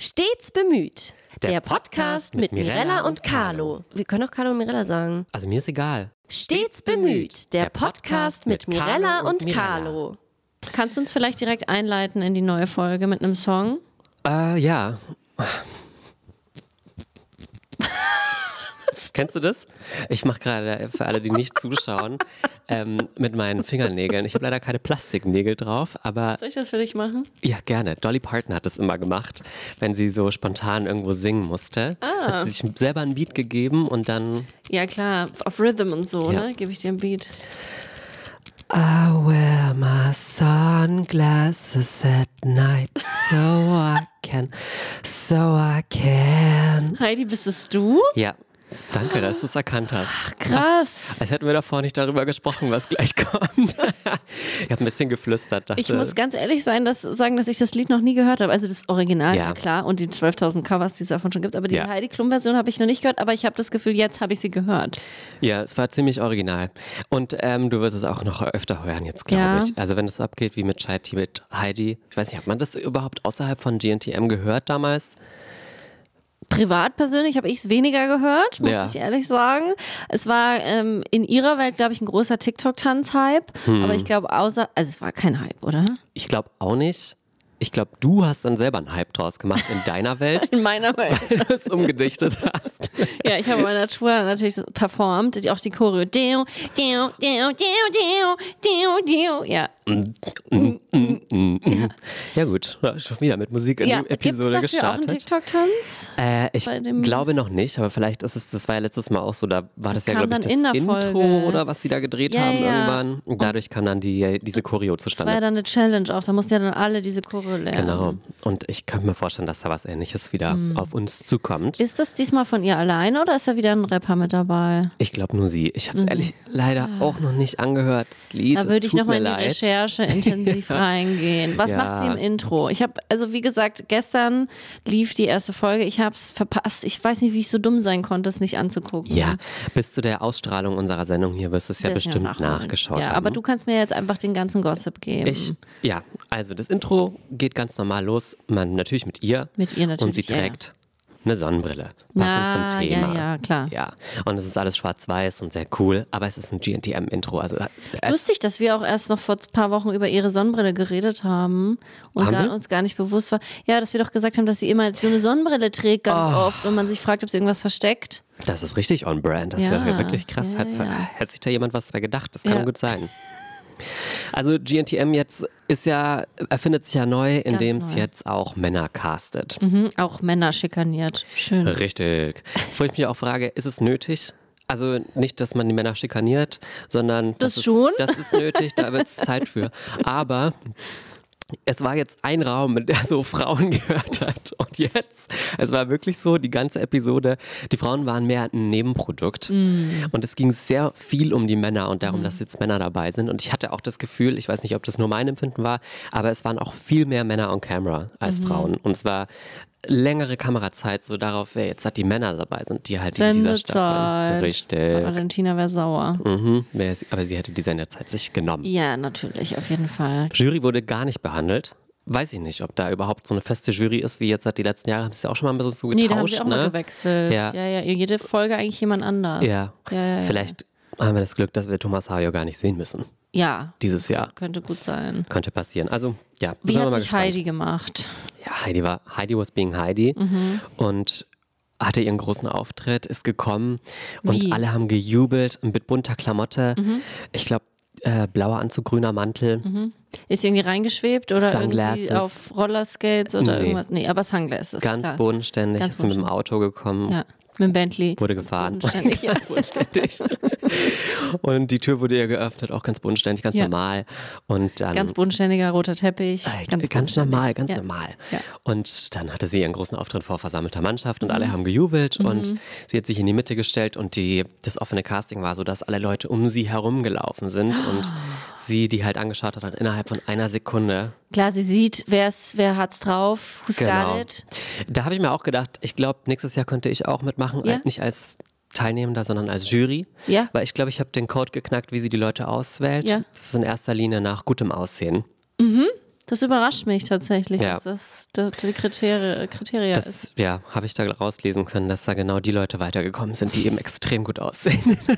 Stets bemüht. Der, Podcast mit Mirella und Carlo. Wir können auch Carlo und Mirella sagen. Also mir ist egal. Stets bemüht. Der Podcast mit Mirella und Carlo. Kannst du uns vielleicht direkt einleiten in die neue Folge mit einem Song? Äh, ja. Kennst du das? Ich mache gerade für alle, die nicht zuschauen, ähm, mit meinen Fingernägeln. Ich habe leider keine Plastiknägel drauf, aber Soll ich das für dich machen? ja, gerne. Dolly Parton hat das immer gemacht, wenn sie so spontan irgendwo singen musste. Ah. Hat sie sich selber ein Beat gegeben und dann Ja, klar. Auf Rhythm und so, Ja. ne? Gebe ich dir ein Beat. I wear my sunglasses at night so I can, so I can. Heidi, bist es du? Ja, danke, dass du es erkannt hast. Krass. Als hätten wir davor nicht darüber gesprochen, was gleich kommt. ich habe ein bisschen geflüstert. Dachte, Ich muss ganz ehrlich sein, dass, sagen, dass ich das Lied noch nie gehört habe. Also das Original, Ja. klar, und die 12.000 Covers, die es davon schon gibt. Aber die Ja. Heidi Klum-Version habe ich noch nicht gehört, aber ich habe das Gefühl, jetzt habe ich sie gehört. ja, es war ziemlich original. Und ähm, du wirst es auch noch öfter hören jetzt, glaube Ja. ich. Also wenn es so abgeht wie mit Scheiti, mit Heidi. Ich weiß nicht, hat man das überhaupt außerhalb von GNTM gehört damals? Privat persönlich habe ich es weniger gehört, muss Ja. ich ehrlich sagen. Es war ähm, in ihrer Welt, glaube ich, ein großer TikTok-Tanz-Hype. Hm. Aber ich glaube, außer, also es war kein Hype, oder? Ich glaube auch nicht. Ich glaube, du hast dann selber einen Hype draus gemacht in deiner Welt, In meiner Welt. weil du es umgedichtet hast. ja, ich habe bei der Tour natürlich performt, auch die Choreo. Deo, deo, deo, deo, deo, deo, deo. Ja. Ja gut, ja, schon wieder mit Musik in ja. die Episode dafür auch einen gestartet. TikTok-Tanz? Äh, ich glaube noch nicht, aber vielleicht ist es, das war ja letztes Mal auch so, da war das, ja, kam glaube ich, das in der Intro oder was sie da gedreht Ja, haben ja. irgendwann. Und dadurch kam dann die, diese Choreo Das war ja zustande. dann eine Challenge auch, da mussten ja dann alle diese Choreo lernen. Genau. Und ich könnte mir vorstellen, dass da was ähnliches wieder Hm. auf uns zukommt. Ist das diesmal von ihr alleine oder ist da wieder ein Rapper mit dabei? Ich glaube nur sie. Ich habe es ehrlich leider auch noch nicht angehört, das Lied. Da würde ich nochmal in die leid. Recherche intensiv reingehen. Was Ja. macht sie im Intro? Ich habe, also wie gesagt, gestern lief die erste Folge. Ich habe es verpasst. Ich weiß nicht, wie ich so dumm sein konnte, es nicht anzugucken. Ja, bis zu der Ausstrahlung unserer Sendung hier wirst du es ja bestimmt nachgeschaut Ja, haben. aber du kannst mir jetzt einfach den ganzen Gossip geben. Ich, ja, also das Intro geht ganz normal los. Man natürlich mit ihr. Mit ihr Und sie natürlich, ja, ja. trägt eine Sonnenbrille. Passend Na, zum ja, Thema. ja, klar. Ja. Und es ist alles schwarz-weiß und sehr cool, aber es ist ein GNTM-Intro. Also es, Lustig, dass wir auch erst noch vor ein paar Wochen über ihre Sonnenbrille geredet haben und Haben gar, uns gar nicht bewusst war. Ja, dass wir doch gesagt haben, dass sie immer so eine Sonnenbrille trägt ganz Oh. oft und man sich fragt, ob sie irgendwas versteckt. das ist richtig on brand. Das ist Ja, ja wirklich krass. ja, hat, ja. hat sich da jemand was bei gedacht? Das kann Ja. gut sein. Also GNTM jetzt ist ja, erfindet sich ja neu, indem es jetzt auch Männer castet. Mhm, auch Männer schikaniert. Schön. Richtig. Wo ich mich auch frage, ist es nötig? Also nicht, dass man die Männer schikaniert, sondern Das ist, schon? das ist nötig, da wird es Zeit für. Aber es war jetzt ein Raum, in der so Frauen gehört hat. Und jetzt, es war wirklich so, die ganze Episode, die Frauen waren mehr ein Nebenprodukt. Mm. Und es ging sehr viel um die Männer und darum, dass jetzt Männer dabei sind. Und ich hatte auch das Gefühl, ich weiß nicht, ob das nur mein Empfinden war, aber es waren auch viel mehr Männer on camera Mhm. als Frauen. Und es war längere Kamerazeit so darauf, wer jetzt halt die Männer dabei sind, die halt in dieser Staffel. Sendezeit. Richtig. Valentina wäre sauer. Mhm. Aber sie hätte die Sendezeit sich genommen. Ja, natürlich, auf jeden Fall. Jury wurde gar nicht behandelt. Weiß ich nicht, ob da überhaupt so eine feste Jury ist, wie jetzt seit die letzten Jahre. Haben sie ja auch schon mal ein bisschen so getauscht, Nee, da haben sie auch ne? mal gewechselt. Ja. Ja. ja, Jede Folge eigentlich jemand anders. Ja. Ja, ja, ja. Vielleicht haben wir das Glück, dass wir Thomas Hayo gar nicht sehen müssen. Ja, Dieses Jahr. könnte gut sein. Könnte passieren. Also, ja. Wie hat sich gespannt. Heidi gemacht? Ja, Heidi war, Heidi was being Heidi Mhm. und hatte ihren großen Auftritt, ist gekommen und Wie? alle haben gejubelt mit bunter Klamotte. Mhm. Ich glaube, äh, blauer Anzug, grüner Mantel. Ist sie irgendwie reingeschwebt oder Sunglasses. irgendwie auf Rollerskates oder Nee. irgendwas? Nee, aber Sunglasses. Ganz klar. bodenständig, Ganz ist sie mit dem Auto gekommen. Ja, mit dem Bentley. Wurde gefahren. Bodenständig, ja. ganz bodenständig. und die Tür wurde ihr geöffnet, auch ganz bodenständig, ganz Ja. normal. Und dann Ganz bodenständiger roter Teppich. Äh, Ganz, normal, ganz ja. normal. Ja. Und dann hatte sie ihren großen Auftritt vor versammelter Mannschaft und Mhm. alle haben gejubelt und sie hat sich in die Mitte gestellt und die, das offene Casting war so, dass alle Leute um sie herumgelaufen sind Ah. und sie die halt angeschaut hat, hat innerhalb von einer Sekunde. Klar, sie sieht, wer's, wer hat's drauf, who's Genau. got it. Da habe ich mir auch gedacht, ich glaube, nächstes Jahr könnte ich auch mitmachen, Ja. äh, nicht als Teilnehmender, sondern als Jury. Ja. Weil ich glaube, ich habe den Code geknackt, wie sie die Leute auswählt. Ja. Das ist in erster Linie nach gutem Aussehen. Das überrascht mich tatsächlich, Ja. dass das der Kriterie, Kriteria ist. Ja, habe ich da rauslesen können, dass da genau die Leute weitergekommen sind, die eben extrem gut aussehen.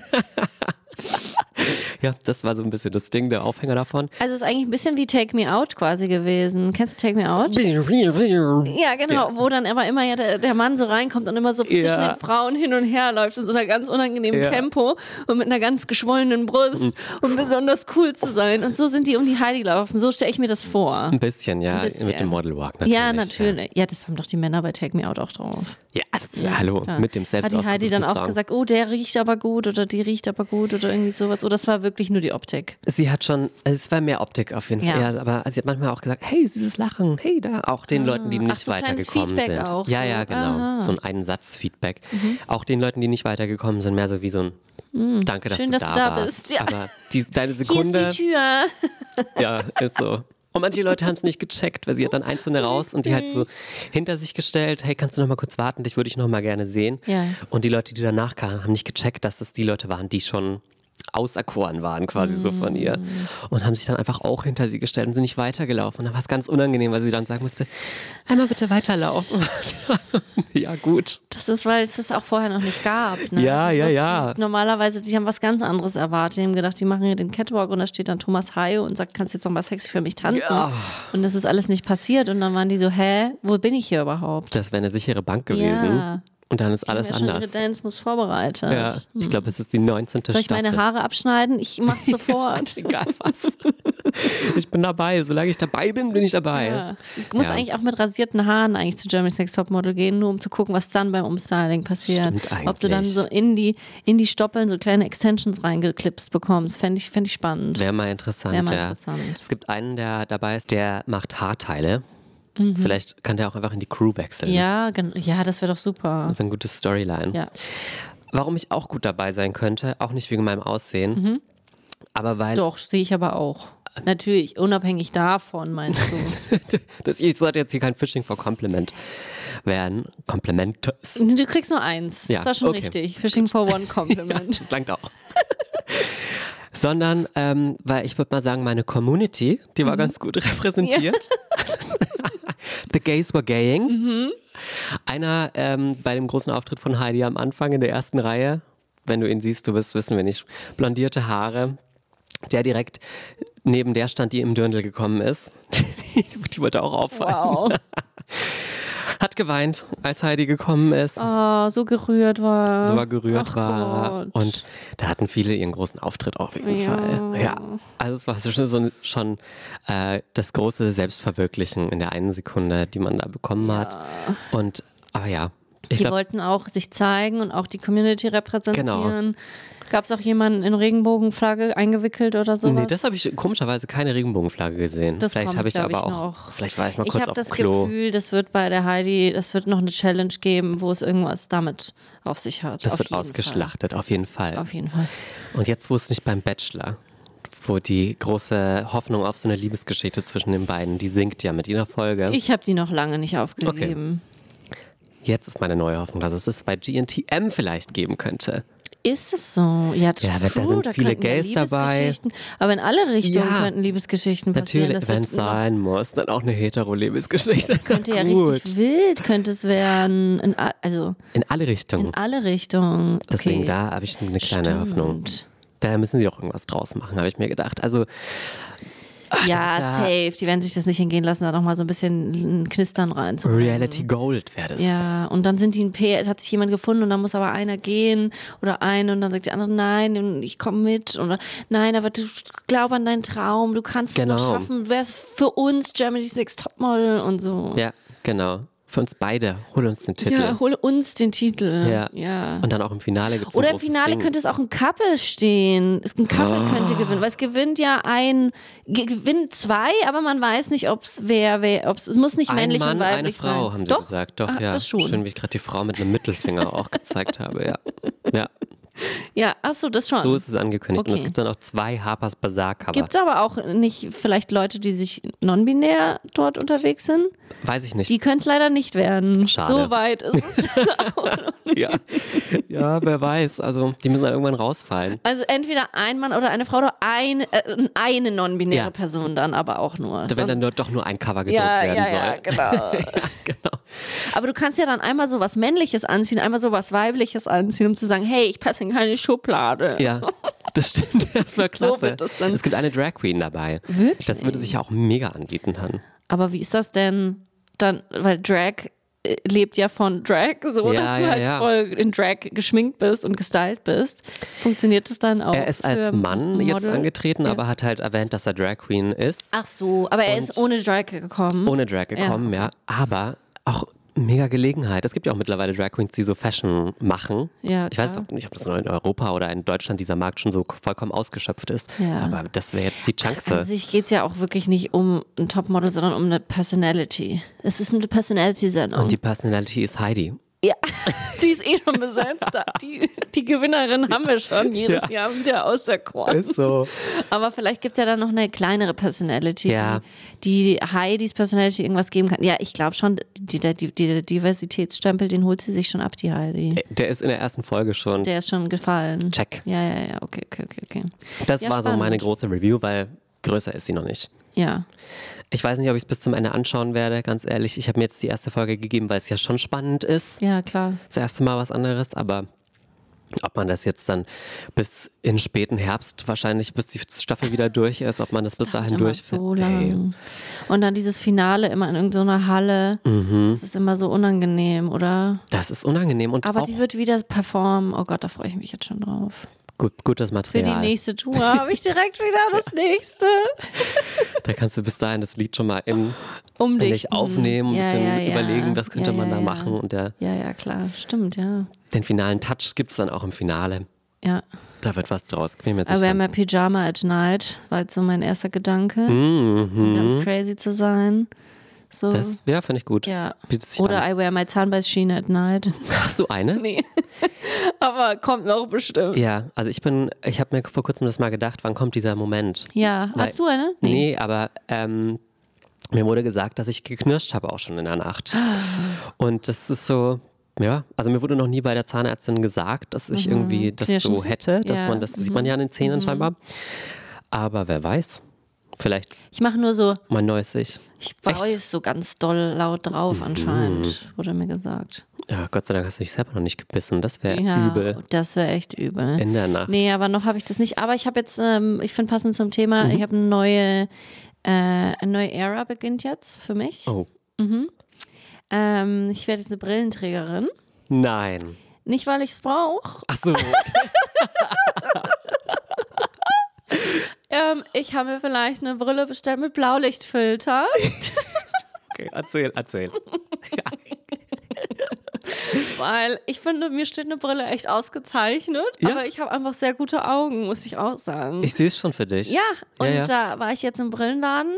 ja, das war so ein bisschen das Ding, der Aufhänger davon. Also es ist eigentlich ein bisschen wie Take Me Out quasi gewesen. Kennst du Take Me Out? Ja, genau, wo dann aber immer ja der, der Mann so reinkommt und immer so zwischen Ja. den Frauen hin und her läuft in so einer ganz unangenehmen Ja. Tempo und mit einer ganz geschwollenen Brust um besonders cool zu sein. Und so sind die um die Heidi gelaufen. So stelle ich mir das vor. Ein bisschen, ja, Ein bisschen. mit dem Model Walk natürlich. Ja, natürlich. Ja, das haben doch die Männer bei Take Me Out auch drauf. Ja, ja hallo, klar. mit dem selbst Hat die Heidi dann auch Song. gesagt, oh, der riecht aber gut oder die riecht aber gut oder irgendwie sowas. Oder das war wirklich nur die Optik. Sie hat schon, es war mehr Optik auf jeden Fall, Ja. ja. aber sie hat manchmal auch gesagt, hey, dieses Lachen, hey, da. Auch den Leuten, die nicht Ach, so weitergekommen Feedback sind. auch ja, so. ja, genau. Aha. Mhm. So ein Einsatz-Feedback. Auch den Leuten, die nicht weitergekommen sind, mehr so wie so ein Danke, dass. Schön, du, dass da du da bist, ja. Aber die, deine Hier Sekunde, ist die Tür. ja, ist so. Und manche Leute haben es nicht gecheckt, weil sie hat dann einzelne raus und die halt so hinter sich gestellt, hey, kannst du noch mal kurz warten, dich würde ich noch mal gerne sehen. Ja. Und die Leute, die danach kamen, haben nicht gecheckt, dass das die Leute waren, die schon auserkoren waren quasi so von ihr. Mm. Und haben sich dann einfach auch hinter sie gestellt und sind nicht weitergelaufen. Und dann war es ganz unangenehm, weil sie dann sagen musste, einmal bitte weiterlaufen. ja, gut. Das ist, weil es das auch vorher noch nicht gab. Ne? Ja, ja, ja. Die, normalerweise, die haben was ganz anderes erwartet. Die haben gedacht, die machen hier den Catwalk und da steht dann Thomas Hayo und sagt, kannst du jetzt noch mal sexy für mich tanzen? Ja. Und das ist alles nicht passiert. Und dann waren die so, hä, wo bin ich hier überhaupt? Das wäre eine sichere Bank gewesen. Ja. Und dann ist alles mir anders. Dance muss vorbereitet. Ja, ich glaube, es ist die 19. Soll ich Staffel. meine Haare abschneiden? Ich mach's sofort. Egal was. ich bin dabei. Solange ich dabei bin, bin ich dabei. Ja. Ich muss Ja. eigentlich auch mit rasierten Haaren eigentlich zu Germany's Next Topmodel gehen, nur um zu gucken, was dann beim Umstyling passiert. Ob du dann so in die, in die Stoppeln so kleine Extensions reingeklipst bekommst. Fände ich, fänd ich spannend. Wäre mal interessant. Wär mal ja. interessant. Es gibt einen, der dabei ist, der macht Haarteile. Mhm. Vielleicht kann der auch einfach in die Crew wechseln. Ja, ja, das wäre doch super. Das wäre ein gutes Storyline. Ja. Warum ich auch gut dabei sein könnte, auch nicht wegen meinem Aussehen, aber weil Mhm. Doch, sehe ich aber auch. Natürlich, unabhängig davon, meinst du. das, ich sollte jetzt hier kein Fishing for Compliment werden. Komplimentes. du kriegst nur eins. Ja, das war schon okay. richtig. Fishing for one compliment. Das langt auch. Sondern, ähm, weil ich würde mal sagen, meine Community, die Mhm. war ganz gut repräsentiert. The Gays were gaying. Mhm. Einer ähm, bei dem großen Auftritt von Heidi am Anfang in der ersten Reihe, wenn du ihn siehst, du wirst wissen, wenn nicht, blondierte Haare, der direkt neben der stand, die im Dirndl gekommen ist. die wollte auch auffallen. Wow. Hat geweint, als Heidi gekommen ist. Oh, so gerührt war. so war gerührt Ach war. Gott. Und da hatten viele ihren großen Auftritt auf jeden Ja. Fall. Ja. Also es war schon, so, schon äh, das große Selbstverwirklichen in der einen Sekunde, die man da bekommen hat. Und aber ja, Die glaube, wollten auch sich zeigen und auch die Community repräsentieren. Gab es auch jemanden in Regenbogenflagge eingewickelt oder sowas? nee, das habe ich komischerweise keine Regenbogenflagge gesehen. Das vielleicht habe ich glaub aber ich, auch, noch. vielleicht war ich mal ich kurz habe auf das Klo. Gefühl, das wird bei der Heidi, das wird noch eine Challenge geben, wo es irgendwas damit auf sich hat. das auf wird ausgeschlachtet, auf jeden Fall. Fall. Auf jeden Fall. Und jetzt, wo es nicht beim Bachelor, wo die große Hoffnung auf so eine Liebesgeschichte zwischen den beiden, die sinkt ja mit jeder Folge. Ich habe die noch lange nicht aufgegeben. Jetzt ist meine neue Hoffnung, dass es es bei GNTM vielleicht geben könnte. Ist es so? Ja, das Ja, ist da true. sind da viele Gays dabei. Aber in alle Richtungen Ja. könnten Liebesgeschichten passieren. Natürlich, wenn es sein muss, dann auch eine hetero-Liebesgeschichte. könnte ja Gut. richtig wild, könnte es werden. In, also In alle Richtungen. in alle Richtungen. Okay. Deswegen da habe ich eine kleine Stimmt. Hoffnung. Da müssen sie auch irgendwas draus machen, habe ich mir gedacht. Also ach, ja, ist safe. Die werden sich das nicht entgehen lassen, da noch mal so ein bisschen ein Knistern reinzubringen. Reality Gold wäre das. Ja, und dann sind die ein P, es hat sich jemand gefunden und dann muss aber einer gehen oder eine und dann sagt die andere, nein, ich komme mit oder nein, aber du glaub an deinen Traum, du kannst es Genau. noch schaffen, du wärst für uns Germany's Next Topmodel und so. Ja, genau. Für uns beide. Hol uns den Titel. Ja, hole uns den Titel. Ja. ja. Und dann auch im Finale gibt es Oder im Finale Ding. könnte es auch ein Couple stehen. Ein Couple könnte gewinnen, weil es gewinnt ja ein, ge- gewinnt zwei, aber man weiß nicht, ob es wer, wer, ob es muss nicht ein männlich Mann, und eine weiblich Frau, sein. haben sie Doch? gesagt. Doch, Ah, ja. Das schon. Schön, wie ich gerade die Frau mit einem Mittelfinger auch gezeigt habe, ja. Ja. Ja, achso, das schon. So ist es angekündigt. Und Okay. es gibt dann auch zwei Harper's Bazaar Cover. Gibt es aber auch nicht vielleicht Leute, die sich non-binär dort unterwegs sind? Weiß ich nicht. Die können es leider nicht werden. Schade. So weit ist es. ja. ja, wer weiß. Also, die müssen dann irgendwann rausfallen. Also entweder ein Mann oder eine Frau oder ein, äh, eine non-binäre Ja. Person dann aber auch nur. Wenn dann nur, doch nur ein Cover gedruckt ja, werden ja, soll. ja, genau. genau. Aber du kannst ja dann einmal so was Männliches anziehen, einmal so was Weibliches anziehen, um zu sagen, hey, ich passe in keine Schublade. Ja, das stimmt. Das war So klasse. wird das dann. es gibt eine Drag Queen dabei. Wirklich? Das würde sich ja auch mega anbieten dann. Aber wie ist das denn dann, weil Drag äh, lebt ja von Drag, so Ja, dass du ja, halt ja. voll in Drag geschminkt bist und gestylt bist. Funktioniert das dann auch? Er ist als für Mann jetzt Model? angetreten, aber hat halt erwähnt, dass er Drag Queen ist. Ach so, aber er ist ohne Drag gekommen. Ohne Drag gekommen, ja. Aber auch mega Gelegenheit. Es gibt ja auch mittlerweile Drag Queens, die so Fashion machen. Ja, ich weiß auch nicht, ob das nur in Europa oder in Deutschland dieser Markt schon so vollkommen ausgeschöpft ist. Ja. Aber das wäre jetzt die Chance. An sich geht es ja auch wirklich nicht um ein Topmodel, sondern um eine Personality. Es ist eine Personality-Sendung. Und die Personality ist Heidi. Ja, die ist eh schon besetzt. Die, die Gewinnerin haben wir schon jedes Jahr wieder auserkoren. so. Aber vielleicht gibt es ja dann noch eine kleinere Personality, Ja. die, die Heidis Personality irgendwas geben kann. Ja, ich glaube schon, die, der, die, der Diversitätsstempel, den holt sie sich schon ab, die Heidi. Der ist in der ersten Folge schon. Der ist schon gefallen. Check. Ja, ja, ja, okay, okay, okay, okay. das Ja, war so meine spannend. große Review, weil größer ist sie noch nicht. Ja. Ich weiß nicht, ob ich es bis zum Ende anschauen werde, ganz ehrlich. Ich habe mir jetzt die erste Folge gegeben, weil es ja schon spannend ist. Ja, klar. Das erste Mal was anderes, aber ob man das jetzt dann bis in späten Herbst wahrscheinlich, bis die Staffel wieder durch ist, ob man das bis dahin Immer durch so lang. Und dann dieses Finale immer in irgendeiner Halle. Mhm. Das ist immer so unangenehm, oder? Das ist unangenehm und Aber die wird wieder performen. Oh Gott, da freue ich mich jetzt schon drauf. Gut, gutes Für Material. die nächste Tour habe ich direkt wieder das nächste. Da kannst du bis dahin das Lied schon mal in, Umdichten. nicht aufnehmen, ein Ja, bisschen ja, ja. überlegen, was könnte man da machen. Und der, Ja, ja, klar. Stimmt, ja. den finalen Touch gibt es dann auch im Finale. Ja. Da wird was draus. Bin mir I wear sicher. my Pyjama at night, war jetzt so mein erster Gedanke. Mhm. Ganz crazy zu sein. So. Das, ja, finde ich gut. ja. Oder an. I wear my Zahnbeißschiene at night. Hast du eine? Nee. Aber kommt noch bestimmt. Ja, also ich bin, ich habe mir vor kurzem das mal gedacht, wann kommt dieser Moment? Ja. Weil- Hast du eine? Nee, aber ähm, mir wurde gesagt, dass ich geknirscht habe auch schon in der Nacht. Und das ist so, ja, also mir wurde noch nie bei der Zahnärztin gesagt, dass ich irgendwie das Mhm. Knirschend? so hätte. Dass Ja. Mhm. man, das sieht man ja an den Zähnen scheinbar. Aber wer weiß, vielleicht Ich mache nur so, mein neues Ich. ich? Mhm. beiß so ganz doll laut drauf anscheinend, wurde mir gesagt. Ja, Gott sei Dank hast du dich selber noch nicht gebissen. Das wäre Ja, übel das wäre echt übel. in der Nacht. Nee, aber noch habe ich das nicht. Aber ich habe jetzt, ähm, ich finde passend zum Thema, Mhm. ich habe eine neue, äh, eine neue Ära beginnt jetzt für mich. Oh, Ähm, ich werde jetzt eine Brillenträgerin. nein. Nicht, weil ich es brauche. Ach so. Ähm, ich habe mir vielleicht eine Brille bestellt mit Blaulichtfilter. Okay, erzähl, erzähl. Weil ich finde, mir steht eine Brille echt ausgezeichnet. Ja? Aber ich habe einfach sehr gute Augen, muss ich auch sagen. Ich sehe es schon für dich. ja, und ja. da war ich jetzt im Brillenladen,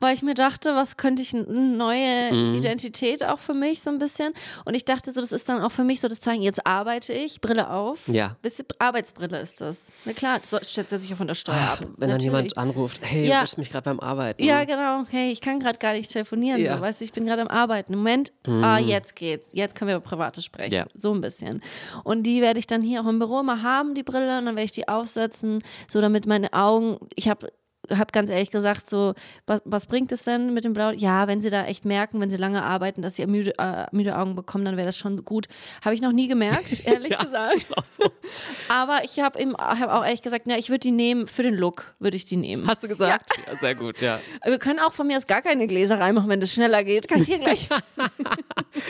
weil ich mir dachte, was könnte ich, eine neue Mhm. Identität auch für mich so ein bisschen. Und ich dachte so, das ist dann auch für mich so das Zeichen, jetzt arbeite ich, Brille auf. Ja. Bisschen Arbeitsbrille ist das. Na klar, das setzt sich ja von der Steuer ab. Wenn dann Natürlich. jemand anruft, hey, Ja. du bist mich gerade beim Arbeiten. Ja, genau. Hey, ich kann gerade gar nicht telefonieren. Ja. Mhm. So, weißt du, ich bin gerade am Arbeiten. Moment, ah, jetzt geht's. Jetzt können wir über Privates sprechen. Ja. So ein bisschen. Und die werde ich dann hier auch im Büro immer haben, die Brille, und dann werde ich die aufsetzen, so damit meine Augen, ich habe hab ganz ehrlich gesagt, so, was, was bringt es denn mit dem Blau? Ja, wenn sie da echt merken, wenn sie lange arbeiten, dass sie müde, äh, müde Augen bekommen, dann wäre das schon gut. Habe ich noch nie gemerkt, ehrlich Ja, gesagt. so. Aber ich habe hab auch ehrlich gesagt, na, ich würde die nehmen, für den Look würde ich die nehmen. Hast du gesagt? Ja. sehr gut, ja. Wir können auch von mir aus gar keine Gläser reinmachen, wenn das schneller geht. Kann ich hier gleich.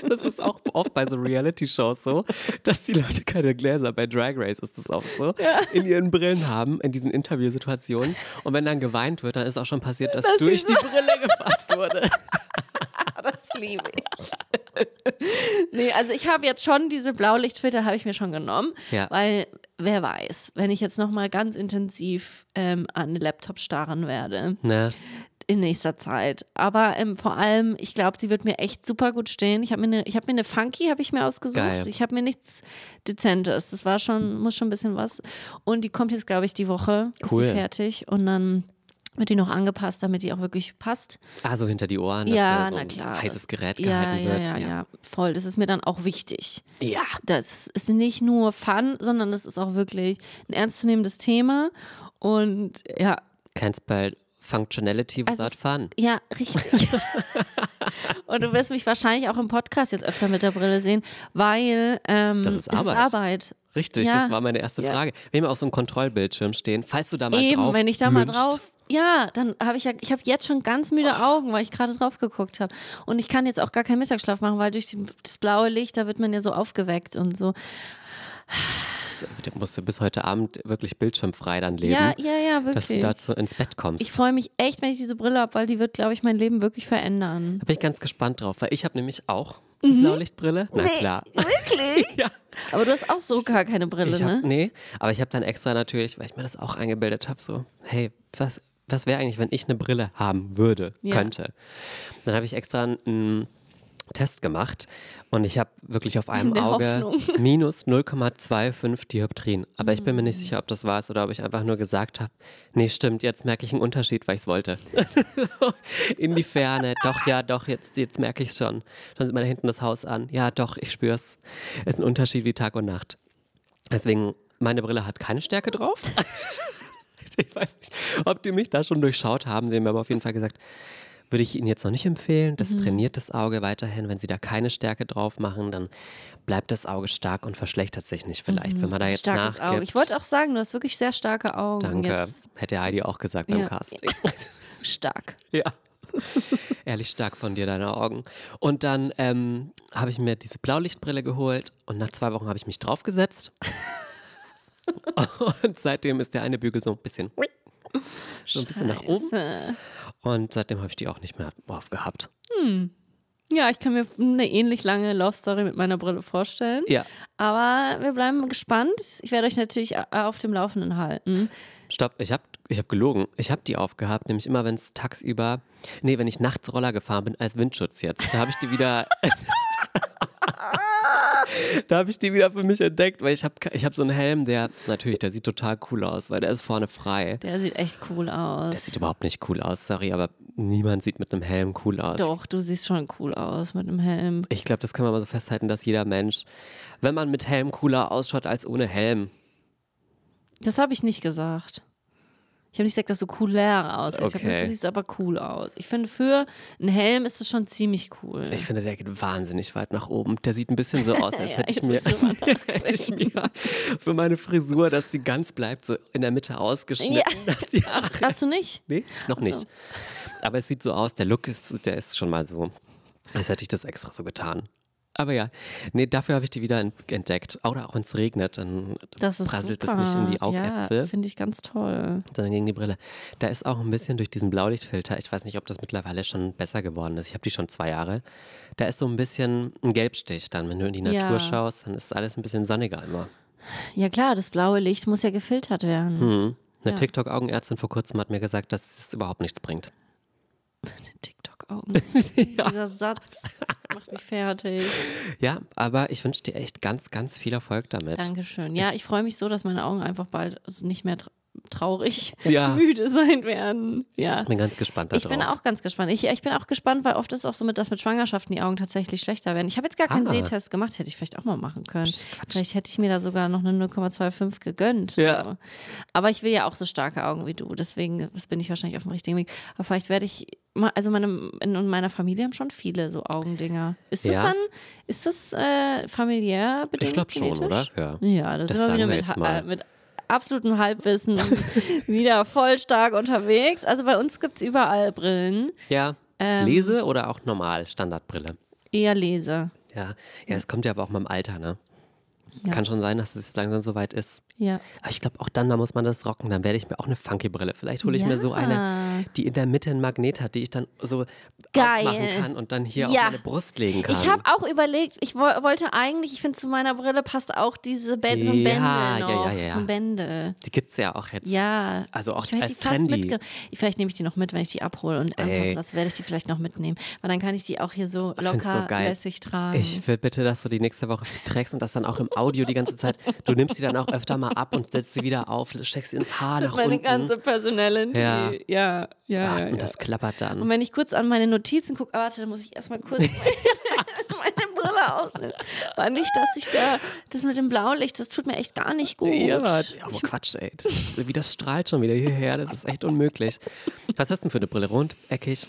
Das ist auch oft bei so Reality-Shows so, dass die Leute keine Gläser, bei Drag Race ist das auch so, in ihren Brillen haben, in diesen Interviewsituationen. Und wenn dann geweint wird, dann ist auch schon passiert, dass Das durch ist die Brille gefasst wurde. das liebe ich. nee, also ich habe jetzt schon diese Blaulichtfilter, habe ich mir schon genommen, Ja. weil wer weiß, wenn ich jetzt nochmal ganz intensiv ähm, an den Laptop starren werde, Ne? in nächster Zeit. Aber ähm, vor allem, ich glaube, sie wird mir echt super gut stehen. Ich habe mir eine, mir eine Funky, habe ich mir ausgesucht. Geil. Ich habe mir nichts Dezentes. Das war schon, muss schon ein bisschen was. Und die kommt jetzt, glaube ich, die Woche. Ist Cool. sie fertig. Und dann wird die noch angepasst, damit die auch wirklich passt. Ah, so hinter die Ohren, dass ja, da so na ein klar. heißes Gerät ja, gehalten ja, wird. Ja, ja, voll. Das ist mir dann auch wichtig. Ja. Das ist nicht nur Fun, sondern das ist auch wirklich ein ernstzunehmendes Thema. Und ja, Kein Spell Functionality Also without fun. Ja, richtig. und du wirst mich wahrscheinlich auch im Podcast jetzt öfter mit der Brille sehen, weil ähm, Das ist es ist Arbeit. Arbeit. Richtig, Ja. das war meine erste Ja. Frage. Wir haben auch so einen Kontrollbildschirm stehen. Falls du da mal Eben, drauf wenn ich da mal lünscht. drauf. Ja, dann habe ich ja, ich habe jetzt schon ganz müde Augen, weil ich gerade drauf geguckt habe. Und ich kann jetzt auch gar keinen Mittagsschlaf machen, weil durch die, das blaue Licht, da wird man ja so aufgeweckt und so. Du musst bis heute Abend wirklich bildschirmfrei dann leben, Ja, ja, ja, dass du wirklich. dazu ins Bett kommst. Ich freue mich echt, wenn ich diese Brille habe, weil die wird, glaube ich, mein Leben wirklich verändern. da bin ich ganz gespannt drauf, weil ich habe nämlich auch eine Blaulichtbrille. Na klar. Wirklich? Ja. Aber du hast auch so gar keine Brille, hab, ne? Nee, aber ich habe dann extra natürlich, weil ich mir das auch eingebildet habe, so, hey, was, was wäre eigentlich, wenn ich eine Brille haben würde, Ja. könnte? Dann habe ich extra einen Test gemacht und ich habe wirklich auf einem Auge Hoffnung. minus 0,25 Dioptrien. Aber ich bin mir nicht Mm. sicher, ob das war es oder ob ich einfach nur gesagt habe, nee, stimmt, jetzt merke ich einen Unterschied, weil ich es wollte. In die Ferne, doch, ja, doch, jetzt, jetzt merke ich es schon. Dann sieht man da hinten das Haus an. Ja, doch, ich spüre es. Es ist ein Unterschied wie Tag und Nacht. Deswegen, meine Brille hat keine Stärke drauf. ich weiß nicht, ob die mich da schon durchschaut haben. Sie haben mir aber auf jeden Fall gesagt, würde ich Ihnen jetzt noch nicht empfehlen. Das trainiert das Auge weiterhin. Wenn Sie da keine Stärke drauf machen, dann bleibt das Auge stark und verschlechtert sich nicht vielleicht. Wenn man da jetzt Starkes nachgibt. Auge. Ich wollte auch sagen, du hast wirklich sehr starke Augen. Danke. Jetzt. Hätte Heidi auch gesagt beim Ja. Casting. Stark. Ja. Ehrlich stark von dir, deine Augen. Und dann ähm, habe ich mir diese Blaulichtbrille geholt und nach zwei Wochen habe ich mich draufgesetzt. Und seitdem ist der eine Bügel so ein bisschen, so ein bisschen nach oben. Scheiße. Und seitdem habe ich die auch nicht mehr aufgehabt. Ja, ich kann mir eine ähnlich lange Love Story mit meiner Brille vorstellen. Ja. Aber wir bleiben gespannt. Ich werde euch natürlich auf dem Laufenden halten. Stopp, ich habe ich hab gelogen. Ich habe die aufgehabt, nämlich immer, wenn es tagsüber, nee, wenn ich nachts Roller gefahren bin, als Windschutz jetzt. Da habe ich die wieder. da habe ich die wieder für mich entdeckt, weil ich habe ich hab so einen Helm, der natürlich, der sieht total cool aus, weil der ist vorne frei. Der sieht echt cool aus. Der sieht überhaupt nicht cool aus, sorry, aber niemand sieht mit einem Helm cool aus. Doch, du siehst schon cool aus mit dem Helm. Ich glaube, das kann man mal so festhalten, dass jeder Mensch, wenn man mit Helm cooler ausschaut als ohne Helm, Das habe ich nicht gesagt. Ich habe nicht gesagt, dass du cooler aussiehst. Ich habe Okay. gesagt, du siehst aber cool aus. Ich finde, für einen Helm ist das schon ziemlich cool. Ich finde, der geht wahnsinnig weit nach oben. Der sieht ein bisschen so aus, als Ja, hätte ich mir, hätte ich mir für meine Frisur, dass die ganz bleibt, so in der Mitte ausgeschnitten. Ja. Haare, Hast du nicht? nee, noch Ach so. nicht. Aber es sieht so aus, der Look ist, der ist schon mal so, als hätte ich das extra so getan. Aber ja, nee, dafür habe ich die wieder ent- entdeckt. Oder auch wenn es regnet, dann Das prasselt super. es nicht in die Augäpfel, Ja, finde ich ganz toll. sondern gegen die Brille. Da ist auch ein bisschen durch diesen Blaulichtfilter, ich weiß nicht, ob das mittlerweile schon besser geworden ist. Ich habe die schon zwei Jahre. Da ist so ein bisschen ein Gelbstich dann, wenn du in die Natur Ja. schaust, dann ist alles ein bisschen sonniger immer. Ja klar, das blaue Licht muss ja gefiltert werden. Hm. Eine Ja. TikTok-Augenärztin vor kurzem hat mir gesagt, dass es überhaupt nichts bringt. TikTok-Augen. Dieser Satz macht mich fertig. Ja, aber ich wünsche dir echt ganz, ganz viel Erfolg damit. Dankeschön. Ja, ich freue mich so, dass meine Augen einfach bald nicht mehr traurig Ja. müde sein werden. Ja. Bin ganz gespannt darauf. Ich bin auch ganz gespannt. Ich, ich bin auch gespannt, weil oft ist auch so, mit, dass mit Schwangerschaften die Augen tatsächlich schlechter werden. Ich habe jetzt gar keinen Ah. Sehtest gemacht, hätte ich vielleicht auch mal machen können. Vielleicht hätte ich mir da sogar noch eine 0,25 gegönnt. Ja. So. Aber ich will ja auch so starke Augen wie du, deswegen das bin ich wahrscheinlich auf dem richtigen Weg. Aber vielleicht werde ich, also meine, in meiner Familie haben schon viele so Augendinger. Ist das Ja. dann, ist das äh, familiär bedingt? Ich glaube schon, oder? Ja. Ja, das, Das wir wieder mit, äh, mit absolutem Halbwissen wieder voll stark unterwegs. Also bei uns gibt es überall Brillen. Ja. Ähm. Lese oder auch normal, Standardbrille. Eher lese. Ja. Ja, es kommt ja aber auch mal im Alter, ne? Kann schon sein, dass es jetzt langsam soweit ist. Ja. Aber ich glaube, auch dann, da muss man das rocken. Dann werde ich mir auch eine funky Brille. Vielleicht hole ich mir so Ja. eine, die in der Mitte einen Magnet hat, die ich dann so Geil. aufmachen kann und dann hier Ja. auf meine Brust legen kann. Ich habe auch überlegt, ich wo wollte eigentlich, ich finde zu meiner Brille passt auch diese Bänd so ein Ja, Bändel ja, noch. ja, ja, ja. So ein Bändel. die gibt es ja auch jetzt. Ja. Also auch als trendy. Vielleicht nehme ich die noch mit, wenn ich die abhole und anpassen lasse, werde ich die vielleicht noch mitnehmen. Weil dann kann ich die auch hier so locker so lässig tragen. Ich will bitte, dass du die nächste Woche trägst und das dann auch im Audio die ganze Zeit. Du nimmst sie dann auch öfter mal ab und setzt sie wieder auf, steckst sie ins Haar nach meine unten. ganze Personality. Ja. Ja, ja, ja. Ja, ja, und das klappert dann. Und wenn ich kurz an meine Notizen gucke, warte, dann muss ich erstmal kurz meine Brille ausnehmen. War nicht, dass ich da, das mit dem Blaulicht, das tut mir echt gar nicht gut. Ja, aber Quatsch, ey. Das, wie das strahlt schon wieder hierher, das ist echt unmöglich. Was hast du denn für eine Brille? Rund, eckig?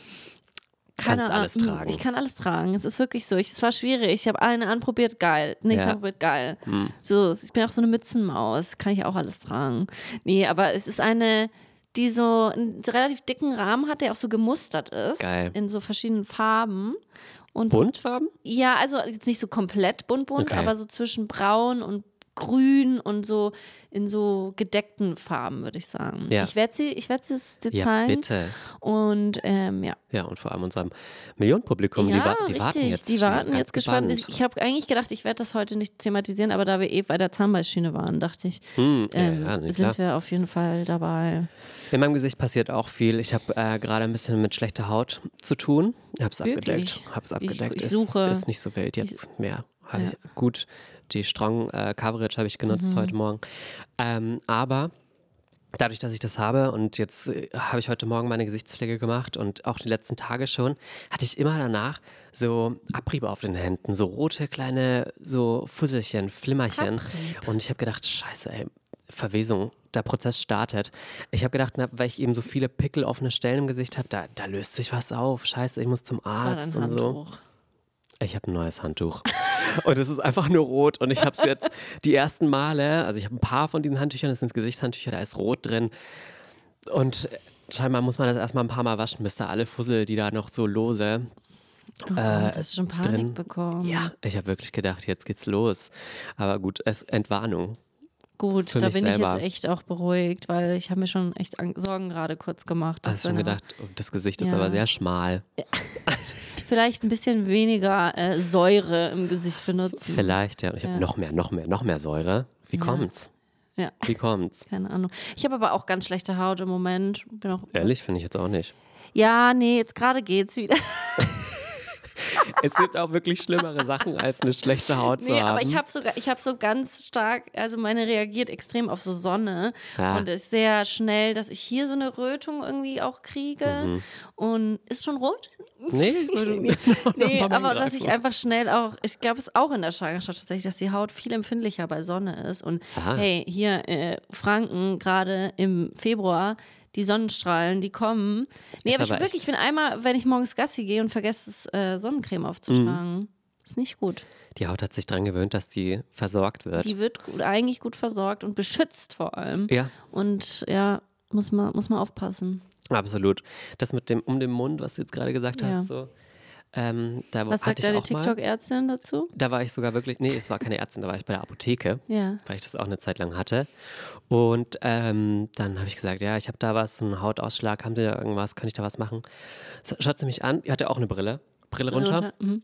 Keine Kannst alles Ahnung. tragen. Ich kann alles tragen. Es ist wirklich so. Ich, es war schwierig. Ich habe eine anprobiert, geil. Nächste Ja. Hm. anprobiert, geil. So, ich bin auch so eine Mützenmaus. Kann ich auch alles tragen. Nee, aber es ist eine, die so einen relativ dicken Rahmen hat, der auch so gemustert ist. Geil. In so verschiedenen Farben. Und Buntfarben? Ja, also jetzt nicht so komplett bunt bunt, Okay. aber so zwischen braun und grün und so in so gedeckten Farben, würde ich sagen. Ja. Ich werde sie, ich werde es dir Ja, zeigen. bitte. Und ähm, ja. Ja, und vor allem unserem Millionenpublikum, die, ja, wa die richtig. warten jetzt. die warten jetzt gespannt. gebannt. Ich, ich habe eigentlich gedacht, ich werde das heute nicht thematisieren, aber da wir eh bei der Zahnbeißschiene waren, dachte ich, Hm, ähm, ja, sind klar. wir auf jeden Fall dabei. In meinem Gesicht passiert auch viel. Ich habe äh, gerade ein bisschen mit schlechter Haut zu tun. Ich habe es Wirklich? abgedeckt. Ich- abgedeckt. ich Ist- suche- Ist, nicht so wild jetzt mehr. Hab Ja. ich, gut, die Strong äh, Coverage habe ich genutzt Mhm. heute Morgen. Ähm, aber dadurch, dass ich das habe und jetzt äh, habe ich heute Morgen meine Gesichtspflege gemacht und auch die letzten Tage schon, hatte ich immer danach so Abriebe auf den Händen, so rote kleine so Fusselchen, Flimmerchen. Und ich habe gedacht, scheiße, ey, Verwesung, der Prozess startet. Ich habe gedacht, na, weil ich eben so viele Pickel offene Stellen im Gesicht habe, da, da löst sich was auf. Scheiße, ich muss zum Arzt und so. Ich habe ein neues Handtuch. Und es ist einfach nur rot. Und ich habe es jetzt die ersten Male, also ich habe ein paar von diesen Handtüchern, das sind Gesichtshandtücher, da ist rot drin. Und scheinbar muss man das erstmal ein paar Mal waschen, bis da alle Fussel, die da noch so lose. Oh, Äh, hast du schon Panik drin. bekommen? Ja, ich habe wirklich gedacht, jetzt geht's los. Aber gut, es Entwarnung. Gut, Für da bin ich selber. jetzt echt auch beruhigt, weil ich habe mir schon echt Sorgen gerade kurz gemacht. Hast schon deine- gedacht, oh, das Gesicht ist Ja. aber sehr schmal. Vielleicht ein bisschen weniger äh, Säure im Gesicht benutzen. Vielleicht, ja. Und ich habe Ja. noch mehr, noch mehr, noch mehr Säure. Wie Ja. kommt's? Ja. Wie kommt's? Keine Ahnung. Ich habe aber auch ganz schlechte Haut im Moment. Bin auch, Ehrlich, finde ich jetzt auch nicht. Ja, nee, jetzt gerade geht's wieder. Es gibt auch wirklich schlimmere Sachen, als eine schlechte Haut zu Nee, haben. aber ich habe sogar, ich habe so ganz stark, also meine reagiert extrem auf so Sonne Ja. und ist sehr schnell, dass ich hier so eine Rötung irgendwie auch kriege Mhm. und ist schon rot. Nee, Nee, mal aber dass ich einfach schnell auch, ich glaube es auch in der Schwangerschaft tatsächlich, dass die Haut viel empfindlicher bei Sonne ist und Aha. hey, hier äh, Franken gerade im Februar die Sonnenstrahlen, die kommen. Nee, Ist aber ich aber wirklich, ich bin einmal, wenn ich morgens Gassi gehe und vergesse es, äh, Sonnencreme aufzutragen. Mhm. Ist nicht gut. Die Haut hat sich dran gewöhnt, dass die versorgt wird. Die wird gut, eigentlich gut versorgt und beschützt vor allem. ja, Und ja, muss man, muss man aufpassen. absolut. Das mit dem um den Mund, was du jetzt gerade gesagt Ja. hast, so. Ähm, da Was sagt ich deine TikTok-Ärztin dazu? Da war ich sogar wirklich, nee, es war keine Ärztin, da war ich bei der Apotheke. Ja. weil ich das auch eine Zeit lang hatte. Und ähm, dann habe ich gesagt, ja, ich habe da was, einen Hautausschlag, haben Sie da irgendwas, kann ich da was machen? Schaut sie mich an, die hatte auch eine Brille. Brille runter. Mhm.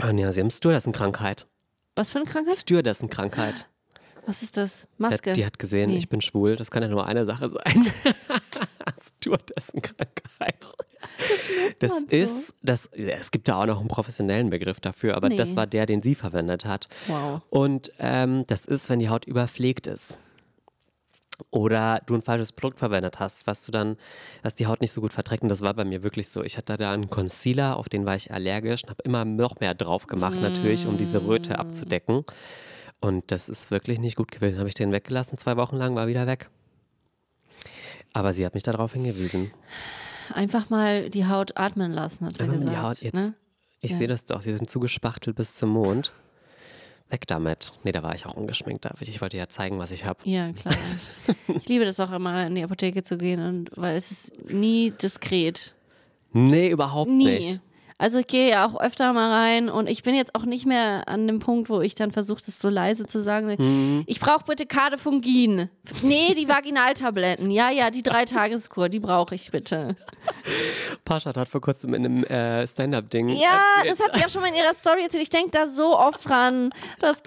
Ah, ja, sie haben Stewardessenkrankheit. Was für eine Krankheit? Stewardessenkrankheit. Was ist das? Die Maske. hat, die hat gesehen, Nee. ich bin schwul, das kann ja nur eine Sache sein. Stewardessenkrankheit. Das so. ist, das, ja, es gibt da auch noch einen professionellen Begriff dafür, aber das Nee. war der, den sie verwendet hat. Wow. Und ähm, das ist, wenn die Haut überpflegt ist. Oder du ein falsches Produkt verwendet hast, was du dann, was die Haut nicht so gut verträgt. Und das war bei mir wirklich so. Ich hatte da einen Concealer, auf den war ich allergisch und habe immer noch mehr drauf gemacht, natürlich, um diese Röte abzudecken. Und das ist wirklich nicht gut gewesen. Habe ich den weggelassen, zwei Wochen lang, war wieder weg. Aber sie hat mich darauf hingewiesen. Einfach mal die Haut atmen lassen, hat sie Einfach gesagt. die Haut jetzt. ne? Ich Ja. sehe das doch, sie sind zugespachtelt bis zum Mond. Weg damit. Nee, da war ich auch ungeschminkt. da. Ich wollte ja zeigen, was ich habe. Ja, klar. ich liebe das auch immer, in die Apotheke zu gehen, und, weil es ist nie diskret. Nee, überhaupt Nie. nicht. Also ich gehe ja auch öfter mal rein und ich bin jetzt auch nicht mehr an dem Punkt, wo ich dann versuche, das so leise zu sagen. Mhm. Ich brauche bitte Kadefungin. Nee, die Vaginaltabletten. Ja, ja, die Drei-Tageskur, die brauche ich bitte. Paschat hat vor kurzem in einem äh, Stand-Up-Ding. Ja, erzählt- das hat sie auch schon mal in ihrer Story erzählt. Ich denke da so oft dran, dass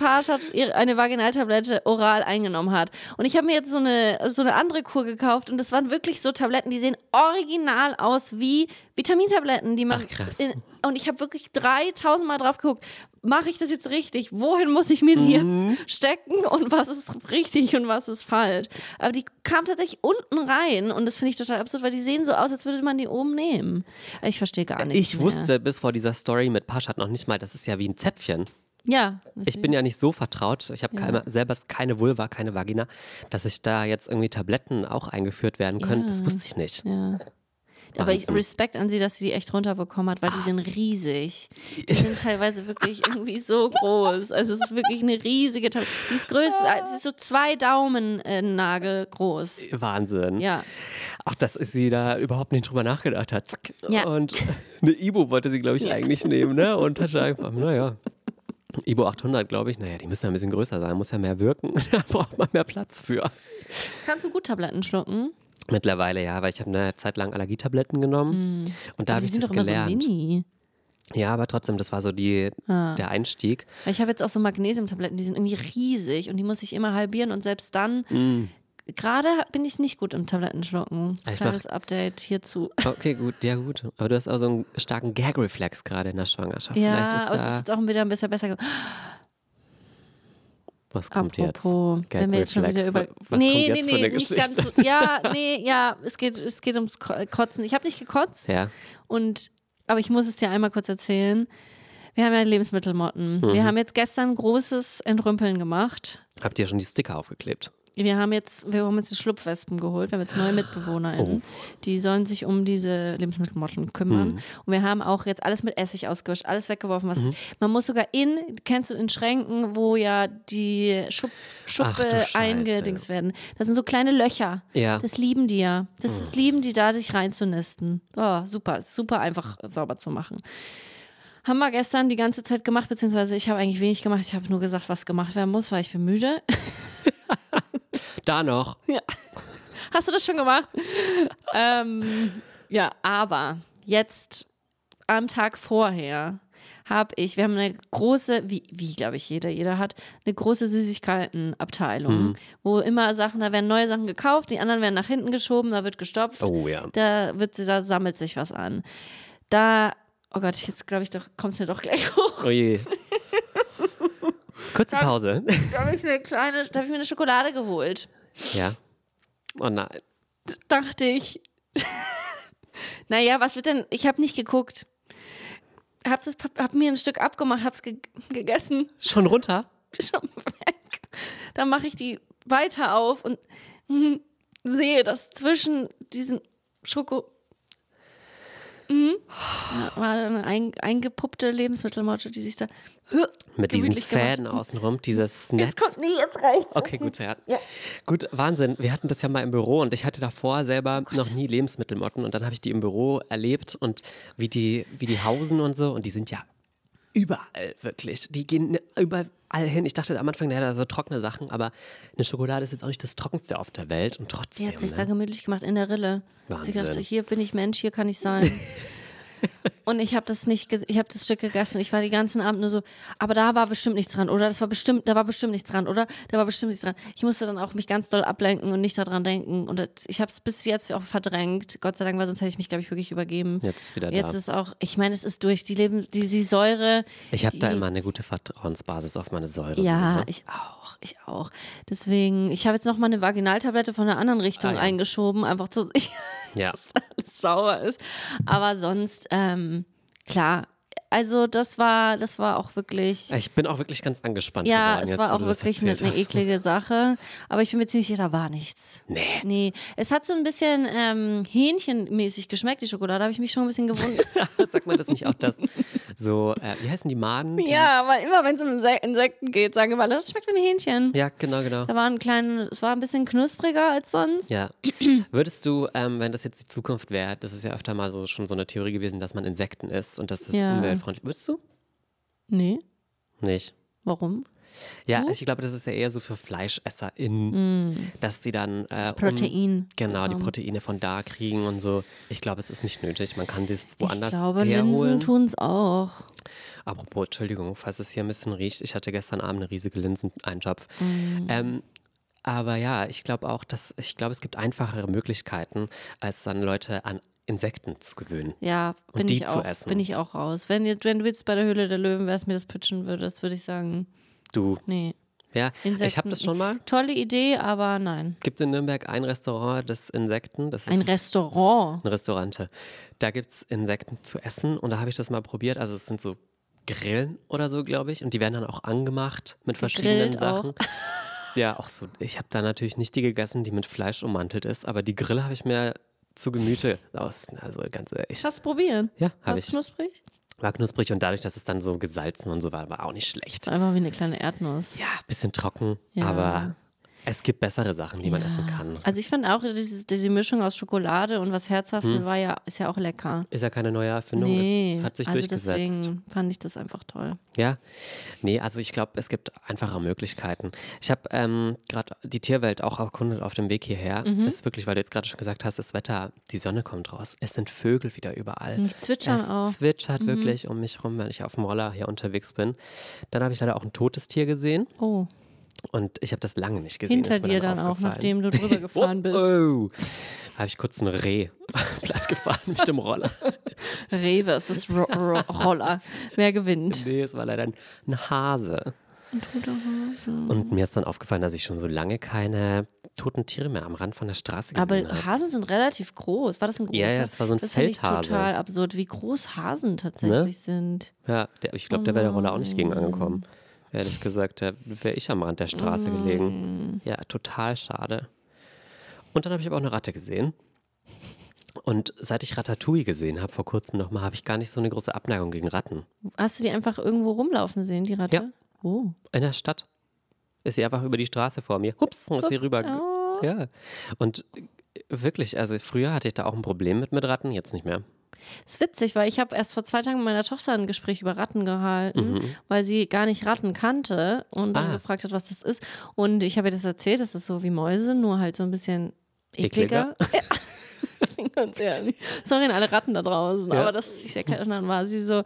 ihre- eine Vaginaltablette oral eingenommen hat. Und ich habe mir jetzt so eine, so eine andere Kur gekauft und das waren wirklich so Tabletten, die sehen original aus wie Vitamintabletten, die man. Ach, krass. In, und ich habe wirklich 3000 Mal drauf geguckt. Mache ich das jetzt richtig? Wohin muss ich mir die Mhm. jetzt stecken und was ist richtig und was ist falsch? Aber die kam tatsächlich unten rein und das finde ich total absurd, weil die sehen so aus, als würde man die oben nehmen. Ich verstehe gar nichts. Ich mehr. wusste bis vor dieser Story mit Paschat noch nicht mal, das ist ja wie ein Zäpfchen. Ja. Ich bin ja nicht so vertraut. Ich habe keine, selber keine Vulva, keine Vagina, dass ich da jetzt irgendwie Tabletten auch eingeführt werden können. Das wusste ich nicht. Ja. Aber ich. Respekt an sie, dass sie die echt runterbekommen hat, weil die sind riesig. Die sind teilweise wirklich irgendwie so groß. Also es ist wirklich eine riesige Tablette. Die ist größer, sie ist so zwei Daumennagel groß. Wahnsinn. Ja. Auch, dass sie da überhaupt nicht drüber nachgedacht hat. Zack. Ja. Und eine Ibo wollte sie, glaube ich, eigentlich nehmen, ne? Und hatte einfach, naja. Ibo 800, glaube ich, naja, die müssen ja ein bisschen größer sein, muss ja mehr wirken. da braucht man mehr Platz für. Kannst du gut Tabletten schlucken? Mittlerweile ja, weil ich habe eine Zeit lang Allergietabletten genommen und da habe ich sind das doch immer gelernt. so mini. ja, aber trotzdem, das war so die, Ah. der Einstieg. Ich habe jetzt auch so Magnesiumtabletten, die sind irgendwie riesig und die muss ich immer halbieren und selbst dann. Gerade bin ich nicht gut im Tablettenschlucken. Kleines Update hierzu. Okay, gut, ja gut. Aber du hast auch so einen starken Gag-Reflex gerade in der Schwangerschaft. Ja, ist aber es ist auch wieder ein bisschen besser. Was kommt Apropos, jetzt? wenn wir schon wieder über. Was nee, kommt nee, nee, nicht Geschichte? ganz. Ja, nee, ja, es geht, es geht ums Ko- Kotzen. Ich habe nicht gekotzt. Ja. Und, aber ich muss es dir einmal kurz erzählen. Wir haben ja Lebensmittelmotten. Mhm. Wir haben jetzt gestern großes Entrümpeln gemacht. Habt ihr schon die Sticker aufgeklebt? Wir haben jetzt, wir haben die Schlupfwespen geholt. Wir haben jetzt neue MitbewohnerInnen. Die sollen sich um diese Lebensmittelmotten kümmern. Und wir haben auch jetzt alles mit Essig ausgewischt, alles weggeworfen. Was, Man muss sogar in, kennst du in Schränken, wo ja die Schub, Ach Schuppe eingedings werden. Das sind so kleine Löcher. Ja. Das lieben die ja. Das ist, lieben die da, sich reinzunisten. Oh, super, super einfach sauber zu machen. Haben wir gestern die ganze Zeit gemacht, beziehungsweise ich habe eigentlich wenig gemacht. Ich habe nur gesagt, was gemacht werden muss, weil ich bin müde. Da noch. Hast du das schon gemacht? ähm, ja, aber jetzt am Tag vorher habe ich, wir haben eine große, wie, wie glaube ich jeder, jeder hat, eine große Süßigkeitenabteilung, wo immer Sachen, da werden neue Sachen gekauft, die anderen werden nach hinten geschoben, da wird gestopft. Oh ja. Da wird, da sammelt sich was an. Da, oh Gott, jetzt glaube ich doch, kommt es mir doch gleich hoch. Oh je. Kurze Pause. Da habe ich mir eine kleine, da habe ich mir eine Schokolade geholt. Ja. Oh nein. dachte ich. naja, was wird denn? Ich habe nicht geguckt. Hab, das, hab mir ein Stück abgemacht, hab's ge gegessen, Schon runter? schon weg. Dann mache ich die weiter auf und hm, sehe, dass zwischen diesen Schoko. Mhm. Ja, war eine ein, eingepuppte Lebensmittelmotte, die sich da Mit diesen gemacht. Fäden außenrum, dieses Netz. Jetzt kommt, nee, jetzt reicht's. Okay, gut, ja. Ja. Gut, Wahnsinn. Wir hatten das ja mal im Büro und ich hatte davor selber noch nie Lebensmittelmotten und dann habe ich die im Büro erlebt und wie die, wie die hausen und so und die sind ja überall wirklich. Die gehen überall hin. Ich dachte am Anfang, der hat so trockene Sachen, aber eine Schokolade ist jetzt auch nicht das trockenste auf der Welt und trotzdem. Die hat sich da ne? gemütlich gemacht in der Rille. Sie Wahnsinn. dachte, hier bin ich Mensch, hier kann ich sein. Und ich habe das nicht, ich habe das Stück gegessen. Ich war die ganzen Abend nur so, aber da war bestimmt nichts dran, oder? Das war bestimmt, da war bestimmt nichts dran, oder? Da war bestimmt nichts dran. Ich musste dann auch mich ganz doll ablenken und nicht daran denken. Und das, ich habe es bis jetzt auch verdrängt. Gott sei Dank, weil sonst hätte ich mich, glaube ich, wirklich übergeben. Jetzt ist wieder Jetzt da. ist auch, ich meine, es ist durch. Die Leben, die, die Säure. Ich habe da immer eine gute Vertrauensbasis auf meine Säure. Ja, so, ne? ich auch, ich auch. Deswegen, ich habe jetzt noch mal eine Vaginaltablette von einer anderen Richtung Ah, ja. eingeschoben, einfach zu sicher, Ja. dass alles sauer ist. Aber sonst, ähm, klar, also das war, das war auch wirklich. Ich bin auch wirklich ganz angespannt Ja, geworden. es jetzt, war auch das wirklich eine, eine eklige Sache. Aber ich bin mir ziemlich sicher, da war nichts. Nee. Nee. Es hat so ein bisschen ähm, hähnchenmäßig geschmeckt, die Schokolade. Da habe ich mich schon ein bisschen gewundert. Sagt man das nicht auch, dass so, äh, wie heißen die Maden? Ja, weil immer wenn es um Inse- Insekten geht, sagen immer, das schmeckt wie ein Hähnchen. Ja, genau, genau. Da war ein kleines, es war ein bisschen knuspriger als sonst. Ja. Würdest du, ähm, wenn das jetzt die Zukunft wäre, das ist ja öfter mal so schon so eine Theorie gewesen, dass man Insekten isst und dass das Ja. Umweltfreundlich. Würdest du? Nee. Nicht. Warum? Ja, ich glaube, das ist ja eher so für FleischesserInnen, dass die dann äh, Das Protein Um, genau, die bekommen. Proteine von da kriegen und so. Ich glaube, es ist nicht nötig. Man kann das woanders ich glaube, Linsen herholen. tun es auch. Apropos, Entschuldigung, falls es hier ein bisschen riecht. Ich hatte gestern Abend eine riesige Linsen-Eintopf. Ähm, aber ja, ich glaube auch, dass ich glaube, es gibt einfachere Möglichkeiten, als dann Leute an Insekten zu gewöhnen. Ja, Und bin die ich zu auch, essen. bin ich auch raus. Wenn, wenn du jetzt bei der Höhle der Löwen wärst, mir das pitchen würdest, würde ich sagen, Du, nee. ja, ich Insekten. habe das schon mal. Tolle Idee, aber nein. Gibt in Nürnberg ein Restaurant, das Insekten, das Ein Restaurant. ein Restaurante. Da gibt es Insekten zu essen und da habe ich das mal probiert. Also es sind so Grillen oder so, glaube ich. Und die werden dann auch angemacht mit verschiedenen Gegrillt auch. Ja, auch so. Ich habe da natürlich nicht die gegessen, die mit Fleisch ummantelt ist, aber die Grille habe ich mir zu Gemüte aus. Also ganz ehrlich. Hast du probieren? Ja, habe ich. knusprig? War knusprig und dadurch, dass es dann so gesalzen und so war, war auch nicht schlecht. Einfach wie eine kleine Erdnuss. Ja, bisschen trocken, Ja. aber es gibt bessere Sachen, die man essen kann. Also ich fand auch, dieses, diese Mischung aus Schokolade und was Herzhaftem war ja, ist ja auch lecker. Ist ja keine neue Erfindung, Nee, es hat sich also durchgesetzt. deswegen fand ich das einfach toll. Ja, nee, also ich glaube, es gibt einfache Möglichkeiten. Ich habe ähm, gerade die Tierwelt auch erkundet auf dem Weg hierher. Mhm. Ist wirklich, weil du jetzt gerade schon gesagt hast, das Wetter, die Sonne kommt raus. Es sind Vögel wieder überall. Die zwitschern es auch. Mhm. zwitschert wirklich um mich rum, wenn ich auf dem Roller hier unterwegs bin. Dann habe ich leider auch ein totes Tier gesehen Oh, und ich habe das lange nicht gesehen. hinter dir dann auch, nachdem du drüber gefahren bist. Oh, habe ich kurz ein Reh platt gefahren mit dem Roller. Reh versus Ro Ro Roller. Wer gewinnt? Nee, es war leider ein, ein Hase. Ein toter Hase. Und mir ist dann aufgefallen, dass ich schon so lange keine toten Tiere mehr am Rand von der Straße gesehen Aber habe. Hasen sind relativ groß. War das ein großer? Ja, ja, das war so ein das finde ich Feldhase. total absurd, wie groß Hasen tatsächlich sind. Ja, der, ich glaube, der wäre der Roller auch nicht gegen angekommen. Ehrlich gesagt, da wäre ich am Rand der Straße gelegen. Ja, total schade. Und dann habe ich aber auch eine Ratte gesehen. Und seit ich Ratatouille gesehen habe, vor kurzem nochmal, habe ich gar nicht so eine große Abneigung gegen Ratten. Hast du die einfach irgendwo rumlaufen sehen, die Ratte? Ja. Oh. In der Stadt ist sie einfach über die Straße vor mir. Hups, und ist sie rüber. oh. Ja. Und wirklich, also früher hatte ich da auch ein Problem mit, mit Ratten, jetzt nicht mehr. Ist witzig, weil ich habe erst vor zwei Tagen mit meiner Tochter ein Gespräch über Ratten gehalten, weil sie gar nicht Ratten kannte und dann Mhm. Ah. gefragt hat, was das ist. Und ich habe ihr das erzählt, das ist so wie Mäuse, nur halt so ein bisschen ekliger. Ekliger? bin ganz ehrlich. Sorry an alle Ratten da draußen, Ja. aber das ist nicht erklärt. Und dann war sie so,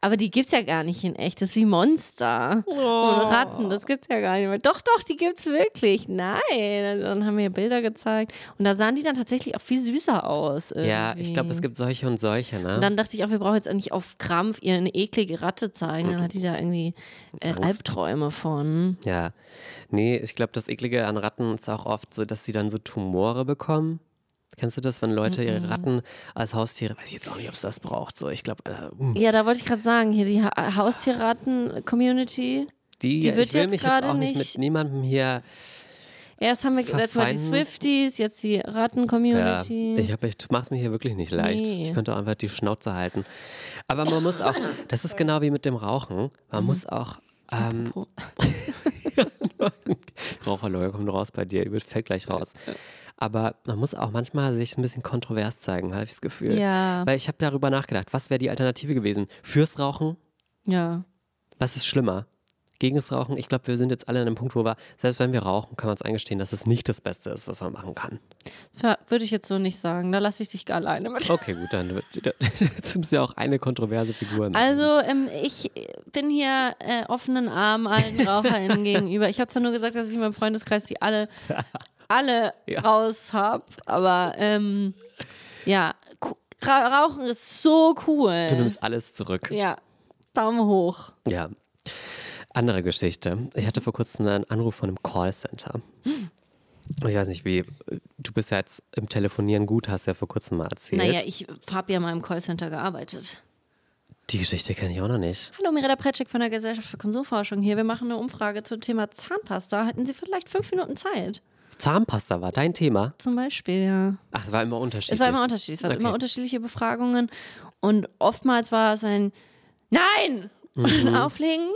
aber die gibt's ja gar nicht in echt. Das ist wie Monster. Oh. Und Ratten, das gibt's ja gar nicht mehr. Doch, doch, die gibt's wirklich. Nein. Dann haben wir Bilder gezeigt. Und da sahen die dann tatsächlich auch viel süßer aus. Ja, ich glaube, es irgendwie. gibt solche und solche, ne? Und dann dachte ich auch, wir brauchen jetzt nicht auf Krampf ihr eine eklige Ratte zeigen. Dann hat die da irgendwie äh. Albträume von. Ja, nee, ich glaube, das Eklige an Ratten ist auch oft so, dass sie dann so Tumore bekommen. Kennst du das, wenn Leute ihre Ratten als Haustiere, weiß ich jetzt auch nicht, ob es das braucht. So, ich glaube, äh, uh, Ja, da wollte ich gerade sagen, hier die ha Haustierratten-Community. die, die wird ich will jetzt mich jetzt gerade auch nicht nicht- mit niemandem hier. Erst haben wir letztes Mal die. Swifties, jetzt die Ja, Ratten-Community. ich habe, ich mach's mir hier wirklich nicht leicht. Nee. Ich könnte auch einfach die Schnauze halten. Aber man muss auch, das ist genau wie mit dem Rauchen. Man muss auch. Ähm, Raucherleuer kommt raus bei dir, fällt gleich raus. Aber man muss auch manchmal sich ein bisschen kontrovers zeigen, habe ich das Gefühl. Ja. Weil ich habe darüber nachgedacht, was wäre die Alternative gewesen? Fürs Rauchen? ja. Was ist schlimmer? Gegen das Rauchen? Ich glaube, wir sind jetzt alle an einem Punkt, wo wir, selbst wenn wir rauchen, kann man uns eingestehen, dass es nicht das Beste ist, was man machen kann. Ver- Würde ich jetzt so nicht sagen. Da lasse ich dich gar alleine mit. Okay, gut, dann jetzt ist ja auch eine kontroverse Figur. Also, ähm, ich bin hier äh, offenen Armen allen RaucherInnen gegenüber. Ich habe zwar nur gesagt, dass ich in meinem Freundeskreis die alle, alle Ja. raus habe, aber ähm, ja, Ra Rauchen ist so cool. Du nimmst alles zurück. ja, Daumen hoch. Ja. Andere Geschichte. Ich hatte vor kurzem einen Anruf von einem Callcenter. Ich weiß nicht, wie. Du bist ja jetzt im Telefonieren gut, hast ja vor kurzem mal erzählt. Naja, ich habe ja mal im Callcenter gearbeitet. Die Geschichte kenne ich auch noch nicht. Hallo, Mirella Pretschik von der Gesellschaft für Konsumforschung hier. Wir machen eine Umfrage zum Thema Zahnpasta. Hätten Sie vielleicht fünf Minuten Zeit? Zahnpasta war dein Thema? Zum Beispiel, ja. Ach, es war immer unterschiedlich. Es war immer unterschiedlich. Es waren Okay. immer unterschiedliche Befragungen. Und oftmals war es ein Nein! Und Auflegen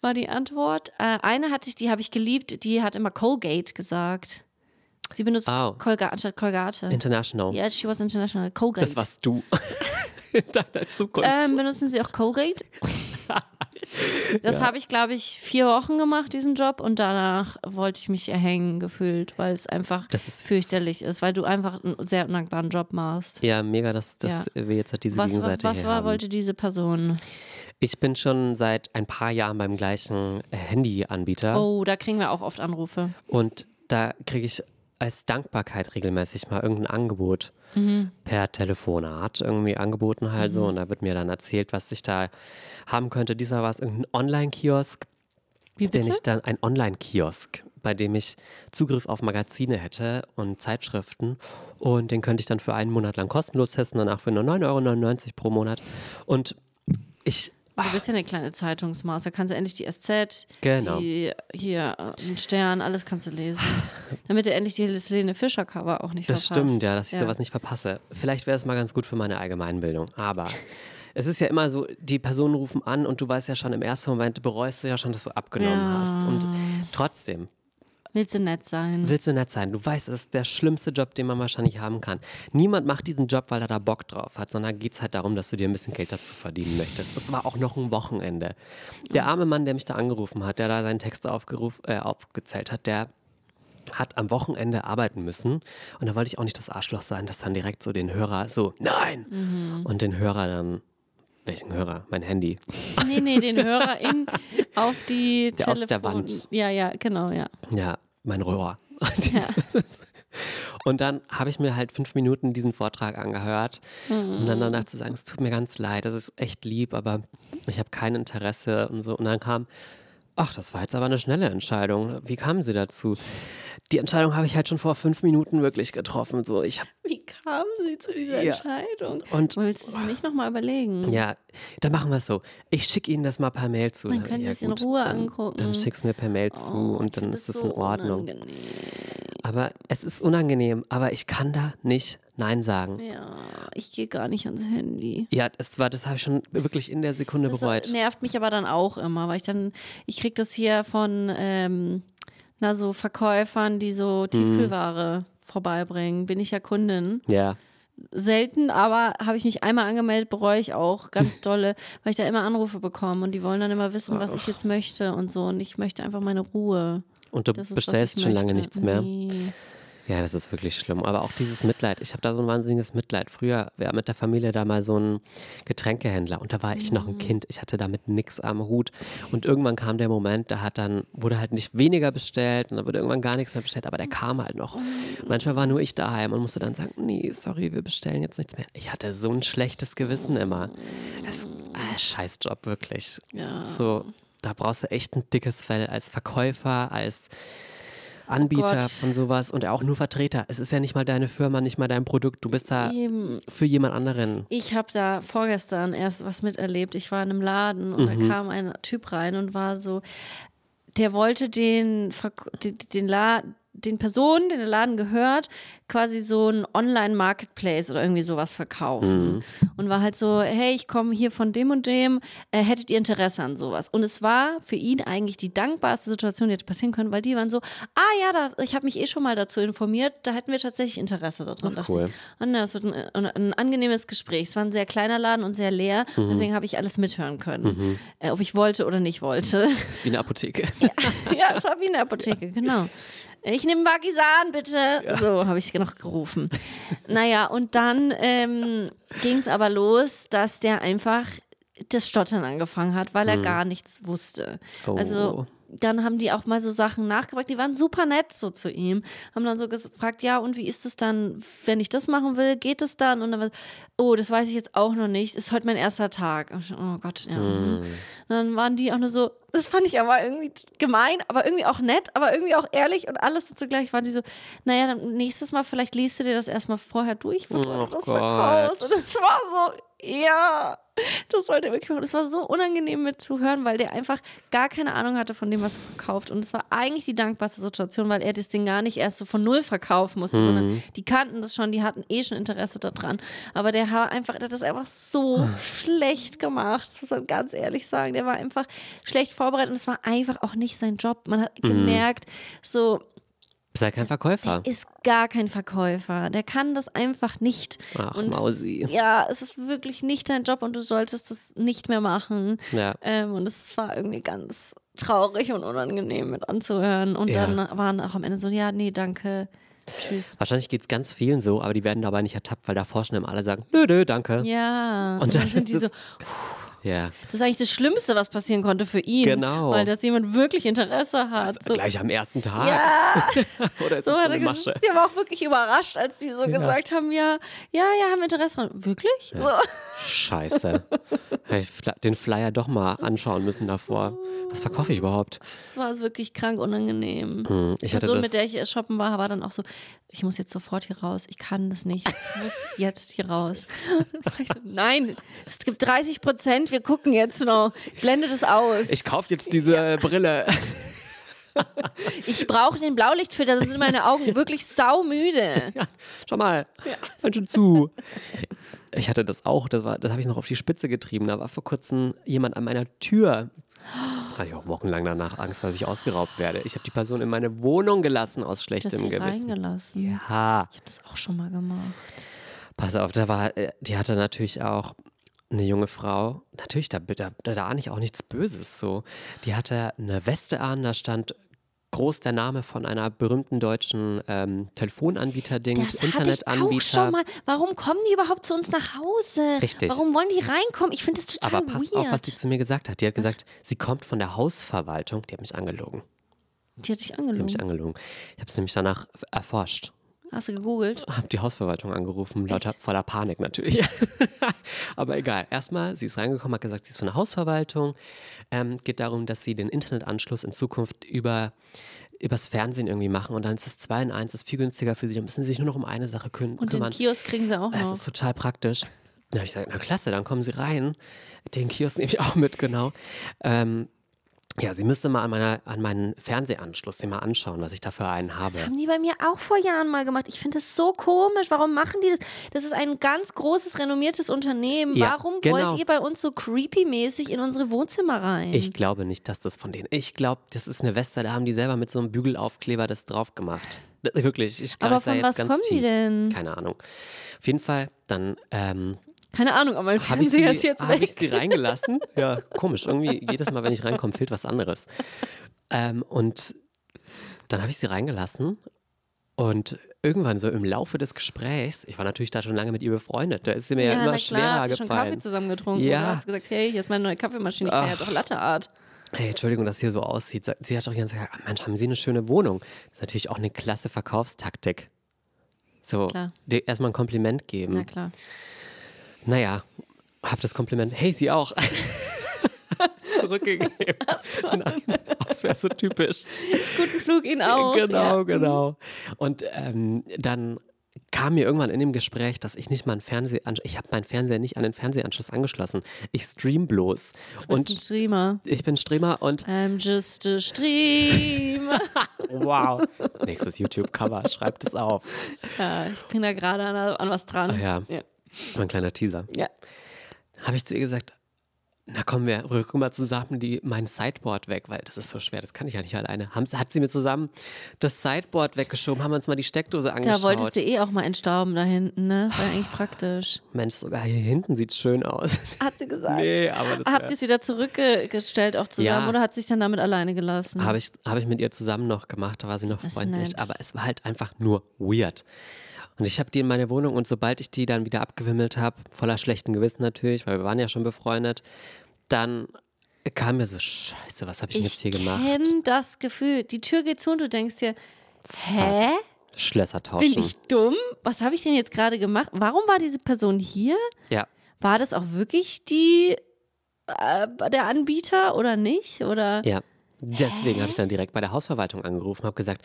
war die Antwort. Äh, eine hatte ich, die habe ich geliebt, die hat immer Colgate gesagt. Sie benutzt Oh. Colgate anstatt Colgate. International. Ja, she was international. Colgate. Das warst du. In deiner Zukunft. Ähm, benutzen Sie auch Colgate? Das habe ich, glaube ich, vier Wochen gemacht, diesen Job. Und danach wollte ich mich erhängen gefühlt, weil es einfach Das ist- fürchterlich ist, weil du einfach einen sehr undankbaren Job machst. ja, mega, dass, dass wir jetzt halt diese Was, Gegenseite was hier war, haben. wollte diese Person? Ich bin schon seit ein paar Jahren beim gleichen äh, Handyanbieter Oh, da kriegen wir auch oft Anrufe. und da kriege ich als Dankbarkeit regelmäßig mal irgendein Angebot Mhm. per Telefonat irgendwie angeboten halt so. Und da wird mir dann erzählt, was ich da haben könnte. Diesmal war es irgendein Online-Kiosk, den ich dann ein Online-Kiosk, bei dem ich Zugriff auf Magazine hätte und Zeitschriften. Und den könnte ich dann für einen Monat lang kostenlos testen, danach für nur 9,99 Euro pro Monat. Und ich Du bist ja eine kleine Zeitungsmaus. Da kannst du endlich die SZ, Genau. die hier, äh, den Stern, alles kannst du lesen. Damit du endlich die Helene Fischer-Cover auch nicht Das verpasst. stimmt, ja, dass ich sowas nicht verpasse. Vielleicht wäre es mal ganz gut für meine Allgemeinbildung. Aber es ist ja immer so, die Personen rufen an und du weißt ja schon im ersten Moment, bereust du ja schon, dass du abgenommen Ja. hast. Und trotzdem Willst du nett sein? willst du nett sein. Du weißt, es ist der schlimmste Job, den man wahrscheinlich haben kann. Niemand macht diesen Job, weil er da Bock drauf hat, sondern geht es halt darum, dass du dir ein bisschen Geld dazu verdienen möchtest. Das war auch noch ein Wochenende. Der arme Mann, der mich da angerufen hat, der da seinen Text äh, aufgezählt hat, der hat am Wochenende arbeiten müssen. Und da wollte ich auch nicht das Arschloch sein, das dann direkt so den Hörer so, nein! Mhm. Und den Hörer dann, welchen Hörer? Mein Handy. Nee, nee, den Hörer in auf die Der aus Telefon. der Wand. Ja, ja, genau, ja. Ja, mein Rohr. Ja. Und dann habe ich mir halt fünf Minuten diesen Vortrag angehört und dann danach zu sagen, es tut mir ganz leid, das ist echt lieb, aber ich habe kein Interesse und so. Und dann kam, ach, das war jetzt aber eine schnelle Entscheidung. Wie kamen Sie dazu? Die Entscheidung habe ich halt schon vor fünf Minuten wirklich getroffen. So, ich habe Wie kamen Sie zu dieser Ja. Entscheidung? Und- Willst du nicht nochmal überlegen? Ja, dann machen wir es so. Ich schicke Ihnen das mal per Mail zu. Dann können Sie ja, es in gut, Ruhe dann, angucken. Dann schick's mir per Mail zu Oh, und ich dann ist das es so in Ordnung. unangenehm. Aber es ist unangenehm, aber ich kann da nicht Nein sagen. Ja, ich gehe gar nicht ans Handy. Ja, das war, das habe ich schon wirklich in der Sekunde Das bereut. nervt mich aber dann auch immer, weil ich dann, ich krieg das hier von, ähm, na, so Verkäufern, die so Mhm. Tiefkühlware vorbeibringen. Bin ich ja Kundin. Ja. Selten, aber habe ich mich einmal angemeldet, bereue ich auch ganz dolle, weil ich da immer Anrufe bekomme und die wollen dann immer wissen, was ich jetzt möchte und so. Und ich möchte einfach meine Ruhe. Und du ist, bestellst schon lange möchte. nichts mehr. Nee. Ja, das ist wirklich schlimm. Aber auch dieses Mitleid. Ich habe da so ein wahnsinniges Mitleid. Früher war mit der Familie da mal so ein Getränkehändler und da war ich noch Mhm. ein Kind. Ich hatte damit nichts am Hut. Und irgendwann kam der Moment, da hat dann, wurde halt nicht weniger bestellt und dann wurde irgendwann gar nichts mehr bestellt, aber der kam halt noch. Manchmal war nur ich daheim und musste dann sagen, nee, sorry, wir bestellen jetzt nichts mehr. Ich hatte so ein schlechtes Gewissen immer. Das ist ein Scheißjob, wirklich. Ja. So, da brauchst du echt ein dickes Fell als Verkäufer, als Anbieter Gott. von sowas und auch nur Vertreter. Es ist ja nicht mal deine Firma, nicht mal dein Produkt. Du bist da Eben. für jemand anderen. Ich habe da vorgestern erst was miterlebt. Ich war in einem Laden und Mhm. da kam ein Typ rein und war so, der wollte den, den, den, La den Personen, den der Laden gehört, quasi so ein Online-Marketplace oder irgendwie sowas verkaufen. Mhm. Und war halt so, hey, ich komme hier von dem und dem, äh, hättet ihr Interesse an sowas? Und es war für ihn eigentlich die dankbarste Situation, die hätte passieren können, weil die waren so, ah ja, da, ich habe mich eh schon mal dazu informiert, da hätten wir tatsächlich Interesse daran. Ach, cool. ich. Und das wird ein, ein, angenehmes Gespräch. Es war ein sehr kleiner Laden und sehr leer. Mhm. Deswegen habe ich alles mithören können. Äh, ob ich wollte oder nicht wollte. Das ist wie eine Apotheke. ja, es war wie in der Apotheke, genau. Ich nehme Vagisan, bitte. So habe ich noch gerufen. Naja, und dann ähm, ging es aber los, dass der einfach das Stottern angefangen hat, weil er gar nichts wusste. Oh. Also dann haben die auch mal so Sachen nachgefragt, die waren super nett so zu ihm, haben dann so gefragt, ja und wie ist es dann, wenn ich das machen will, geht es dann? Und dann war, oh, das weiß ich jetzt auch noch nicht, ist heute mein erster Tag. Oh Gott, ja. mhm. Dann waren die auch nur so, das fand ich aber irgendwie gemein, aber irgendwie auch nett, aber irgendwie auch ehrlich und alles so zugleich waren die so, naja, dann nächstes Mal vielleicht liest du dir das erstmal vorher durch, bevor Oh du das Gott. verkaufst. Und es war so, ja, das sollte er wirklich machen. Das war so unangenehm mitzuhören, weil der einfach gar keine Ahnung hatte von dem, was er verkauft. Und es war eigentlich die dankbarste Situation, weil er das Ding gar nicht erst so von null verkaufen musste, sondern die kannten das schon, die hatten eh schon Interesse daran. Aber der hat einfach, der hat das einfach so schlecht gemacht. Das muss man ganz ehrlich sagen. Der war einfach schlecht vorbereitet und es war einfach auch nicht sein Job. Man hat gemerkt, so, Ja kein Verkäufer. ist gar kein Verkäufer. Der kann das einfach nicht. Ach, und Mausi. Es, ja, es ist wirklich nicht dein Job und du solltest das nicht mehr machen. Ja. Ähm, und es war irgendwie ganz traurig und unangenehm mit anzuhören. Und Ja. dann waren auch am Ende so, ja, nee, danke, tschüss. Wahrscheinlich geht es ganz vielen so, aber die werden dabei nicht ertappt, weil da forschen immer alle sagen, nö, nö, danke. Ja, Und und dann dann sind die so, es- Ja. das ist eigentlich das Schlimmste, was passieren konnte für ihn. Genau. Weil dass jemand wirklich Interesse hat. So, Gleich am ersten Tag. ja, Oder ist so das so hat eine er Masche? Der war auch wirklich überrascht, als die so gesagt haben, ja, ja, ja, haben wir Interesse. Wirklich? So. Scheiße. Den Flyer doch mal anschauen müssen davor. Was verkaufe ich überhaupt? Das war wirklich krank unangenehm. Hm, ich Die hatte Person, das, mit der ich shoppen war, war dann auch so, ich muss jetzt sofort hier raus, ich kann das nicht, ich muss jetzt hier raus. Dann war ich so, Nein, es gibt 30 Prozent, wir gucken jetzt noch, blende das aus. ich kaufe jetzt diese Brille. Ich brauche den Blaulichtfilter, sonst sind meine Augen wirklich saumüde. Ja, schau mal. Fand schon zu. Ich hatte das auch, das, war- das habe ich noch auf die Spitze getrieben. Da war vor kurzem jemand an meiner Tür. Hatte ich auch wochenlang danach Angst, dass ich ausgeraubt werde. Ich habe die Person in meine Wohnung gelassen aus schlechtem sie Gewissen. reingelassen. Ja, Ich habe das auch schon mal gemacht. pass auf, da war, äh, die hatte natürlich auch eine junge Frau. Natürlich, da, da, da ahne ich auch nichts Böses. So, die hatte eine Weste an, da stand groß der Name von einer berühmten deutschen ähm, Telefonanbieter-Ding, Internetanbieter. schon mal. Warum kommen die überhaupt zu uns nach Hause? Richtig. Warum wollen die reinkommen? Ich finde das total Aber pass weird. auf, was die zu mir gesagt hat. Die hat gesagt, sie kommt von der Hausverwaltung. Die hat mich angelogen. die hat dich Die hat angelogen. mich angelogen. Ich habe es nämlich danach erforscht. Hast du gegoogelt? Habe die Hausverwaltung angerufen, lauter voller Panik natürlich. Aber egal. Erstmal, sie ist reingekommen, hat gesagt, sie ist von der Hausverwaltung. Ähm, geht darum, dass sie den Internetanschluss in Zukunft über übers Fernsehen irgendwie machen und dann ist das 2 in 1, das ist viel günstiger für sie. Dann müssen sie sich nur noch um eine Sache kü Und den kümmern. Kiosk kriegen sie auch Das noch. ist total praktisch. Da habe ich gesagt, na klasse, dann kommen Sie rein. Den Kiosk nehme ich auch mit, genau. Ähm, ja, sie müsste mal an, meiner, an meinen Fernsehanschluss den mal anschauen, was ich da für einen habe. Das haben die bei mir auch vor Jahren mal gemacht. Ich finde das so komisch. Warum machen die das? Das ist ein ganz großes, renommiertes Unternehmen. Ja, Warum genau. wollt ihr bei uns so creepy-mäßig in unsere Wohnzimmer rein? Ich glaube nicht, dass das von denen. Ich glaube, das ist eine Weste, da haben die selber mit so einem Bügelaufkleber das drauf gemacht. Wirklich. Ich Aber greif da von was kommen die tief. denn? Keine Ahnung. Auf jeden Fall, dann ähm, Keine Ahnung, aber mein habe ich, Fernseher sie- ist jetzt hab weg. ich sie reingelassen. Ja, komisch. Irgendwie jedes Mal, wenn ich reinkomme, fehlt was anderes. Ähm, und dann habe ich sie reingelassen und irgendwann so im Laufe des Gesprächs, ich war natürlich da schon lange mit ihr befreundet, da ist sie mir ja, ja, immer schwerer hast du schon Kaffee gefallen. zusammen getrunken. Ja. Ja. hast gesagt, hey, hier ist meine neue Kaffeemaschine, ich kann jetzt auch Latte Art. Hey, Entschuldigung, dass hier so aussieht. Sie hat doch die ganze Zeit gesagt, Mensch, haben Sie eine schöne Wohnung? Das ist natürlich auch eine klasse Verkaufstaktik. So, erstmal ein Kompliment geben. Na klar. Naja, hab das Kompliment, hey, Sie auch. Zurückgegeben. Nein, das wäre so typisch. Guten Flug Ihnen auch. Genau, ja. genau. Und ähm, dann kam mir irgendwann in dem Gespräch, dass ich nicht mal einen Fernsehanschluss, ich habe meinen Fernseher nicht an den Fernsehanschluss angeschlossen. Ich stream bloß. Du bist ein Und Streamer. ich bin Streamer und I'm just a streamer. wow. Nächstes YouTube-Cover, schreibt es auf. ja, ich bin da gerade an, an was dran. Ah, ja. Ja. Mein kleiner Teaser. ja. Habe ich zu ihr gesagt, na komm, wir rücken mal zusammen die, mein Sideboard weg, weil das ist so schwer, das kann ich ja nicht alleine. Haben, hat sie mir zusammen das Sideboard weggeschoben, haben uns mal die Steckdose angeschaut. Da wolltest du eh auch mal entstauben da hinten, ne? War ja eigentlich praktisch. Mensch, sogar hier hinten sieht schön aus. Hat sie gesagt. nee, aber das Habt ihr es wieder zurückgestellt auch zusammen Ja. oder hat sie sich dann damit alleine gelassen? habe ich, hab ich mit ihr zusammen noch gemacht, da war sie noch freundlich, aber es war halt einfach nur weird. Und ich habe die in meine Wohnung und sobald ich die dann wieder abgewimmelt habe, voller schlechten Gewissen natürlich, weil wir waren ja schon befreundet, dann kam mir so, scheiße, was habe ich, denn jetzt hier gemacht? kenne das Gefühl. Die Tür geht zu und du denkst dir, hä? Schlösser tauschen. Bin ich dumm? Was habe ich denn jetzt gerade gemacht? Warum war diese Person hier? Ja, War das auch wirklich die äh, der Anbieter oder nicht? Oder ja. Deswegen habe ich dann direkt bei der Hausverwaltung angerufen, habe gesagt,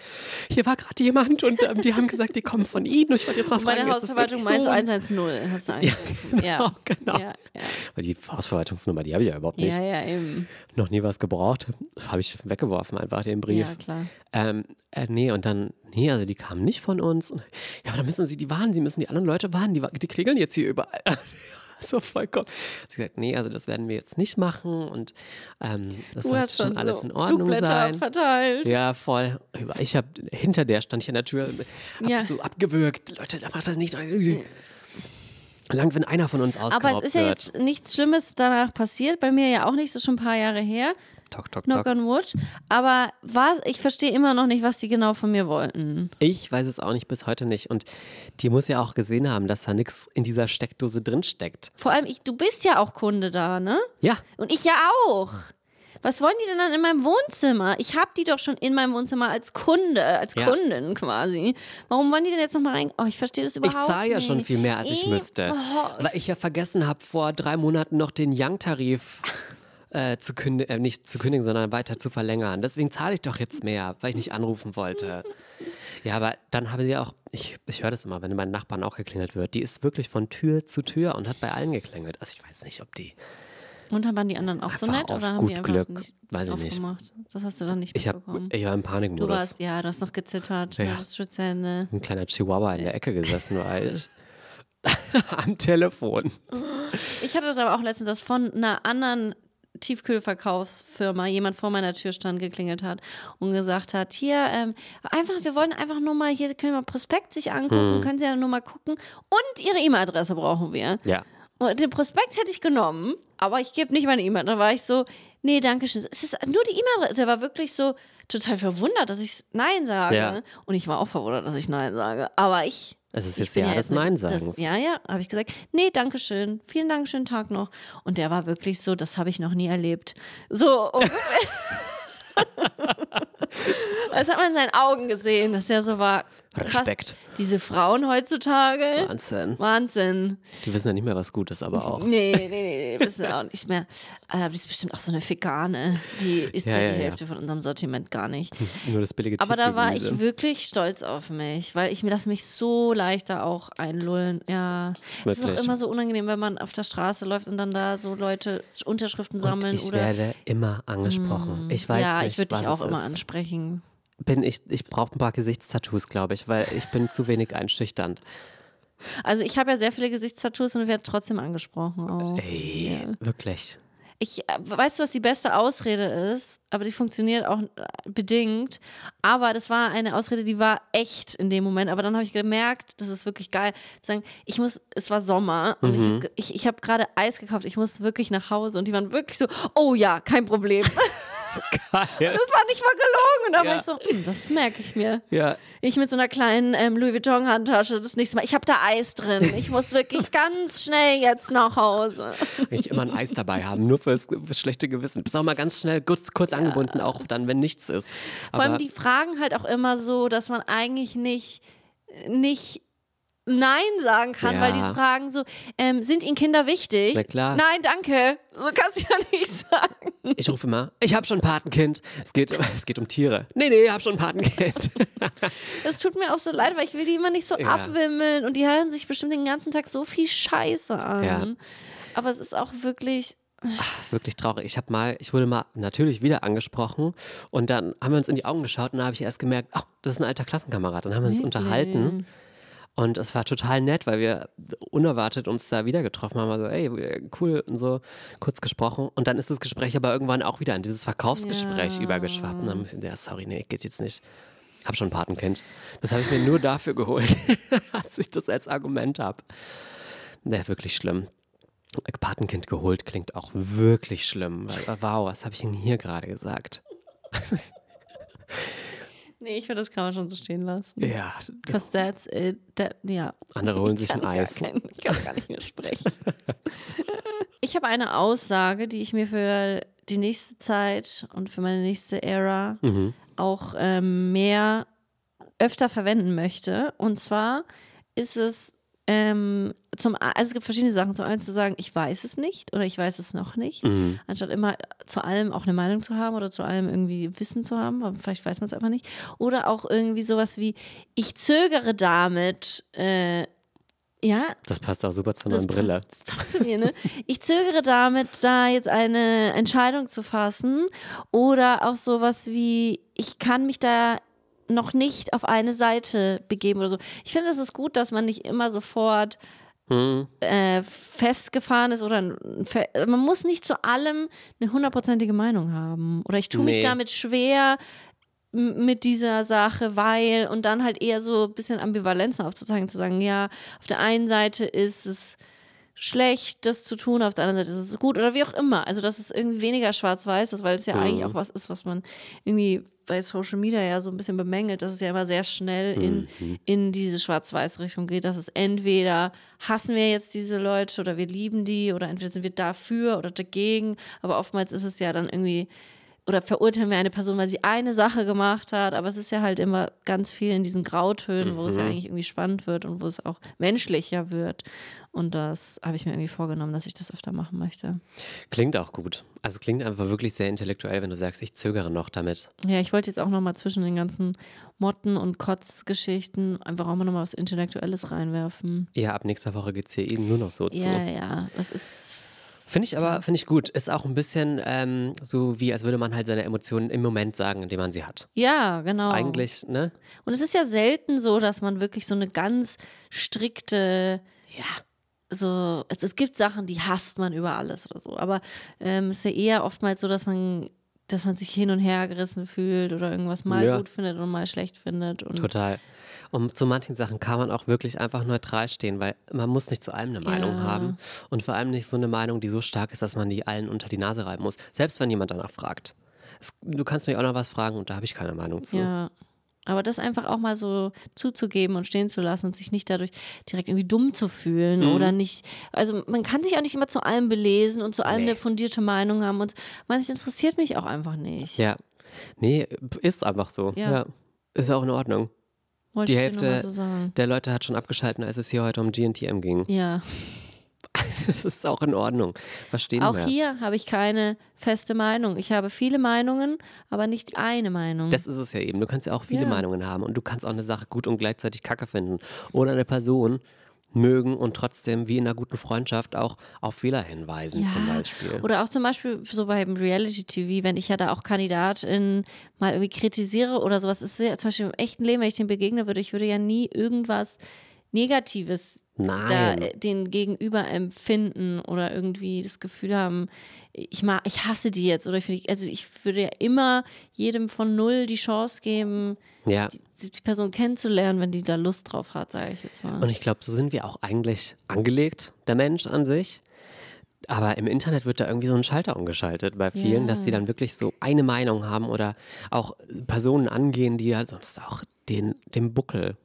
hier war gerade jemand und ähm, die haben gesagt, die kommen von Ihnen. Und ich wollte jetzt mal Bei fragen, der ist das Hausverwaltung wirklich meinst du so? 110, hast du angerufen. Genau, genau. Ja, ja. Weil die Hausverwaltungsnummer, die habe ich ja überhaupt nicht. ja, ja, eben. Noch nie was gebraucht. Habe ich weggeworfen, einfach den Brief. Ja, klar. Ähm, äh, nee, und dann, nee, also die kamen nicht von uns. Und, ja, aber dann müssen sie die warnen, sie müssen die anderen Leute warnen, die, die klingeln jetzt hier überall. so vollkommen. Hat sie gesagt, nee, also das werden wir jetzt nicht machen und ähm, das hast schon alles so in Ordnung sein. verteilt. Ja, voll. Ich habe hinter der stand ich an der Tür, hab Ja. so abgewürgt. Leute, da macht das nicht. Lang, wenn einer von uns ausgeraubt Aber es ist ja wird. jetzt nichts Schlimmes danach passiert. Bei mir ja auch nicht, das ist schon ein paar Jahre her. Tok, tok, Knock tok. on wood. Aber was, ich verstehe immer noch nicht, was die genau von mir wollten. Ich weiß es auch nicht bis heute nicht. Und die muss ja auch gesehen haben, dass da nichts in dieser Steckdose drin steckt. Vor allem, ich, du bist ja auch Kunde da, ne? Ja, Und ich ja auch. Was wollen die denn dann in meinem Wohnzimmer? Ich habe die doch schon in meinem Wohnzimmer als Kunde, als Ja. Kundin quasi. Warum wollen die denn jetzt nochmal rein? Oh, ich verstehe das ich überhaupt nicht. zahle ja schon viel mehr, als ich Eh, müsste. oh, Weil ich ja vergessen habe, vor drei Monaten noch den Young-Tarif äh, zu kündigen, äh, nicht zu kündigen, sondern weiter zu verlängern. Deswegen zahle ich doch jetzt mehr, weil ich nicht anrufen wollte. Ja, aber dann haben sie auch, ich, ich höre das immer, wenn bei den Nachbarn auch geklingelt wird, die ist wirklich von Tür zu Tür und hat bei allen geklingelt. Also ich weiß nicht, ob die. Und dann waren die anderen auch so nett oder haben die einfach Glück. nicht Weiß ich nicht. Das hast du dann nicht Ich, hab, ich war im du Panikmodus. warst, ja, du hast noch gezittert. Ja. Ja. Das Schwitzhände. ein kleiner Chihuahua in der Ecke gesessen war ich. Am Telefon. Ich hatte das aber auch letztens, dass von einer anderen Tiefkühlverkaufsfirma jemand vor meiner Tür stand, geklingelt hat und gesagt hat, hier, ähm, einfach, wir wollen einfach nur mal, hier können wir Prospekt sich angucken, können Sie ja nur mal gucken und Ihre E-Mail-Adresse brauchen wir. Ja. Und den Prospekt hätte ich genommen, aber ich gebe nicht meine E-Mail. Da war ich so, nee, danke schön. Es ist nur die E-Mail. Der war wirklich so total verwundert, dass ich Nein sage. Ja. Und ich war auch verwundert, dass ich Nein sage. Aber ich. Es ist jetzt ja des jetzt eine- Nein-Sagens. das- Ja, ja, habe ich gesagt, nee, danke schön. Vielen Dank, schönen Tag noch. Und der war wirklich so, das habe ich noch nie erlebt. So ungefähr. Das hat man in seinen Augen gesehen, dass er so war. Krass, Respekt. Diese Frauen heutzutage. Wahnsinn. Wahnsinn. Die wissen ja nicht mehr, was gut ist, aber auch. Nee, nee, nee, nee, wissen auch nicht mehr. Äh, die ist bestimmt auch so eine Figane. Die isst Ja, ja, ja, die ja. Hälfte von unserem Sortiment gar nicht. Nur das billige Aber da war ich wirklich stolz auf mich, weil ich mir lasse mich so leichter auch einlullen. Ja, es ist auch immer so unangenehm, wenn man auf der Straße läuft und dann da so Leute Unterschriften sammeln Und ich oder. werde immer angesprochen. Ich weiß ja, nicht, ich würde dich auch immer ist. ansprechen. Bin ich ich brauche ein paar Gesichtstattoos, glaube ich, weil ich bin zu wenig einschüchternd. Also ich habe ja sehr viele Gesichtstattoos und werde trotzdem angesprochen. Auch. Ey, wirklich. Ich äh, weißt du, was die beste Ausrede ist, aber die funktioniert auch äh, bedingt. Aber das war eine Ausrede, die war echt in dem Moment. Aber dann habe ich gemerkt, das ist wirklich geil. Zu sagen, ich muss, es war Sommer und ich, hab ge- ich, ich habe gerade Eis gekauft. Ich muss wirklich nach Hause und die waren wirklich so, oh ja, kein Problem. Geil. Das war nicht mal gelogen. Und da Ja. war ich so, "Hm, das merke ich mir. Ja, Ich mit so einer kleinen ähm, Louis Vuitton Handtasche das nächste Mal. Ich habe da Eis drin. Ich muss wirklich ganz schnell jetzt nach Hause. ich immer ein Eis dabei haben, nur fürs, fürs schlechte Gewissen. Bist auch mal ganz schnell kurz, kurz angebunden, auch dann, wenn nichts ist. Vor allem Aber die fragen halt auch immer so, dass man eigentlich nicht, nicht Nein sagen kann, Ja. weil die fragen so, ähm, sind Ihnen Kinder wichtig? Na klar. Nein, danke. So kannst du ja nicht sagen. ich rufe immer, ich habe schon ein Patenkind. Es geht, es geht um Tiere. Nee, nee, ich habe schon ein Patenkind. Das tut mir auch so leid, weil ich will die immer nicht so Ja. abwimmeln und die hören sich bestimmt den ganzen Tag so viel Scheiße an. Ja. Aber es ist auch wirklich, Das ist wirklich traurig. Ich habe mal, ich wurde mal natürlich wieder angesprochen und dann haben wir uns in die Augen geschaut und da habe ich erst gemerkt, oh, das ist ein alter Klassenkamerad. Dann haben wir uns unterhalten und es war total nett, weil wir unerwartet uns da wieder getroffen haben. Also, ey, cool und so kurz gesprochen und dann ist das Gespräch aber irgendwann auch wieder in dieses Verkaufsgespräch Ja. übergeschwappt. Und dann muss ich, ja, sorry, nee, geht jetzt nicht. Hab schon ein Patenkind. Das habe ich mir nur dafür geholt, dass ich das als Argument habe. Ne, wirklich schlimm. Patenkind geholt klingt auch wirklich schlimm. Wow, was habe ich denn hier gerade gesagt? nee, ich finde, das kann man schon so stehen lassen. Ja, Because that's it. That, ja. andere holen Ich sich ein Eis. kein- ich kann gar nicht mehr sprechen. ich habe eine Aussage, die ich mir für die nächste Zeit und für meine nächste Ära Mhm. auch ähm, mehr öfter verwenden möchte. Und zwar ist es ähm, zum, also es gibt verschiedene Sachen. Zum einen zu sagen, ich weiß es nicht oder ich weiß es noch nicht, Mhm. anstatt immer zu allem auch eine Meinung zu haben oder zu allem irgendwie Wissen zu haben, aber vielleicht weiß man es einfach nicht. Oder auch irgendwie sowas wie, ich zögere damit, äh, ja, Das passt auch super zu meiner Brille. Passt, das passt zu mir, ne? Ich zögere damit, da jetzt eine Entscheidung zu fassen. Oder auch sowas wie, ich kann mich da noch nicht auf eine Seite begeben oder so. Ich finde, es ist gut, dass man nicht immer sofort Hm. äh, festgefahren ist oder man muss nicht zu allem eine hundertprozentige Meinung haben. Oder ich tue mich Nee. damit schwer mit dieser Sache, weil und dann halt eher so ein bisschen Ambivalenzen aufzuzeigen, zu sagen, ja, auf der einen Seite ist es schlecht, das zu tun, auf der anderen Seite. Ist es gut oder wie auch immer. Also, dass es irgendwie weniger schwarz-weiß ist, weil es ja eigentlich auch was ist, was man irgendwie bei Social Media ja so ein bisschen bemängelt, dass es ja immer sehr schnell in, in diese Schwarz-Weiß-Richtung geht, dass es entweder hassen wir jetzt diese Leute oder wir lieben die oder entweder sind wir dafür oder dagegen, aber oftmals ist es ja dann irgendwie oder verurteilen wir eine Person, weil sie eine Sache gemacht hat, aber es ist ja halt immer ganz viel in diesen Grautönen, wo es ja eigentlich irgendwie spannend wird und wo es auch menschlicher wird. Und das habe ich mir irgendwie vorgenommen, dass ich das öfter machen möchte. Klingt auch gut. Also klingt einfach wirklich sehr intellektuell, wenn du sagst, ich zögere noch damit. Ja, ich wollte jetzt auch nochmal zwischen den ganzen Motten- und Kotzgeschichten einfach auch mal nochmal was Intellektuelles reinwerfen. Ja, ab nächster Woche geht es hier eben nur noch so zu. Ja, ja, das ist. Finde ich aber, finde ich gut. Ist auch ein bisschen ähm, so wie, als würde man halt seine Emotionen im Moment sagen, in dem man sie hat. Ja, genau. Eigentlich, ne? Und es ist ja selten so, dass man wirklich so eine ganz strikte, ja, so, es, es gibt Sachen, die hasst man über alles oder so. Aber ähm, es ist ja eher oftmals so, dass man, dass man sich hin und her gerissen fühlt oder irgendwas mal Ja. gut findet und mal schlecht findet. Und Total. Und zu manchen Sachen kann man auch wirklich einfach neutral stehen, weil man muss nicht zu allem eine Meinung Ja. haben. Und vor allem nicht so eine Meinung, die so stark ist, dass man die allen unter die Nase reiben muss. Selbst wenn jemand danach fragt. Es, du kannst mich auch noch was fragen und da habe ich keine Meinung zu. Ja. Aber das einfach auch mal so zuzugeben und stehen zu lassen und sich nicht dadurch direkt irgendwie dumm zu fühlen Mhm. oder nicht. Also man kann sich auch nicht immer zu allem belesen und zu allem Nee. eine fundierte Meinung haben und manches interessiert mich auch einfach nicht. Ja. Nee, ist einfach so. Ja. Ja. Ist auch in Ordnung. Wollte Die Hälfte so sagen. der Leute hat schon abgeschalten, als es hier heute um GNTM ging. Ja. Das ist auch in Ordnung. Verstehen Auch wir. hier habe ich keine feste Meinung. Ich habe viele Meinungen, aber nicht eine Meinung. Das ist es ja eben. Du kannst ja auch viele Ja. Meinungen haben und du kannst auch eine Sache gut und gleichzeitig kacke finden. Oder eine Person mögen und trotzdem wie in einer guten Freundschaft auch auf Fehler hinweisen zum Beispiel. Oder auch zum Beispiel so beim Reality-TV, wenn ich ja da auch Kandidatin mal irgendwie kritisiere oder sowas. Ist ja zum Beispiel im echten Leben, wenn ich dem begegne würde, ich würde ja nie irgendwas Negatives Nein. äh, den Gegenüber empfinden oder irgendwie das Gefühl haben, ich mag, ich hasse die jetzt oder ich finde, also ich würde ja immer jedem von null die Chance geben, Ja. die, die Person kennenzulernen, wenn die da Lust drauf hat, sage ich jetzt mal. Und ich glaube, so sind wir auch eigentlich angelegt, der Mensch an sich. Aber im Internet wird da irgendwie so ein Schalter umgeschaltet bei vielen, dass die dann wirklich so eine Meinung haben oder auch Personen angehen, die ja sonst auch den, den Buckel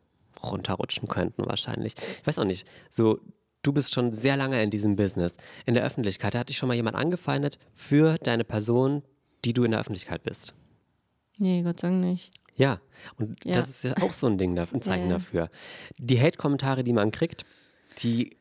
runterrutschen könnten wahrscheinlich. Ich weiß auch nicht. So, du bist schon sehr lange in diesem Business. In der Öffentlichkeit, da hat dich schon mal jemand angefeindet für deine Person, die du in der Öffentlichkeit bist. nee, Gott sei Dank nicht. Ja, und Ja. das ist ja auch so ein Ding, ein Zeichen Ja. dafür. Die Hate-Kommentare, die man kriegt, die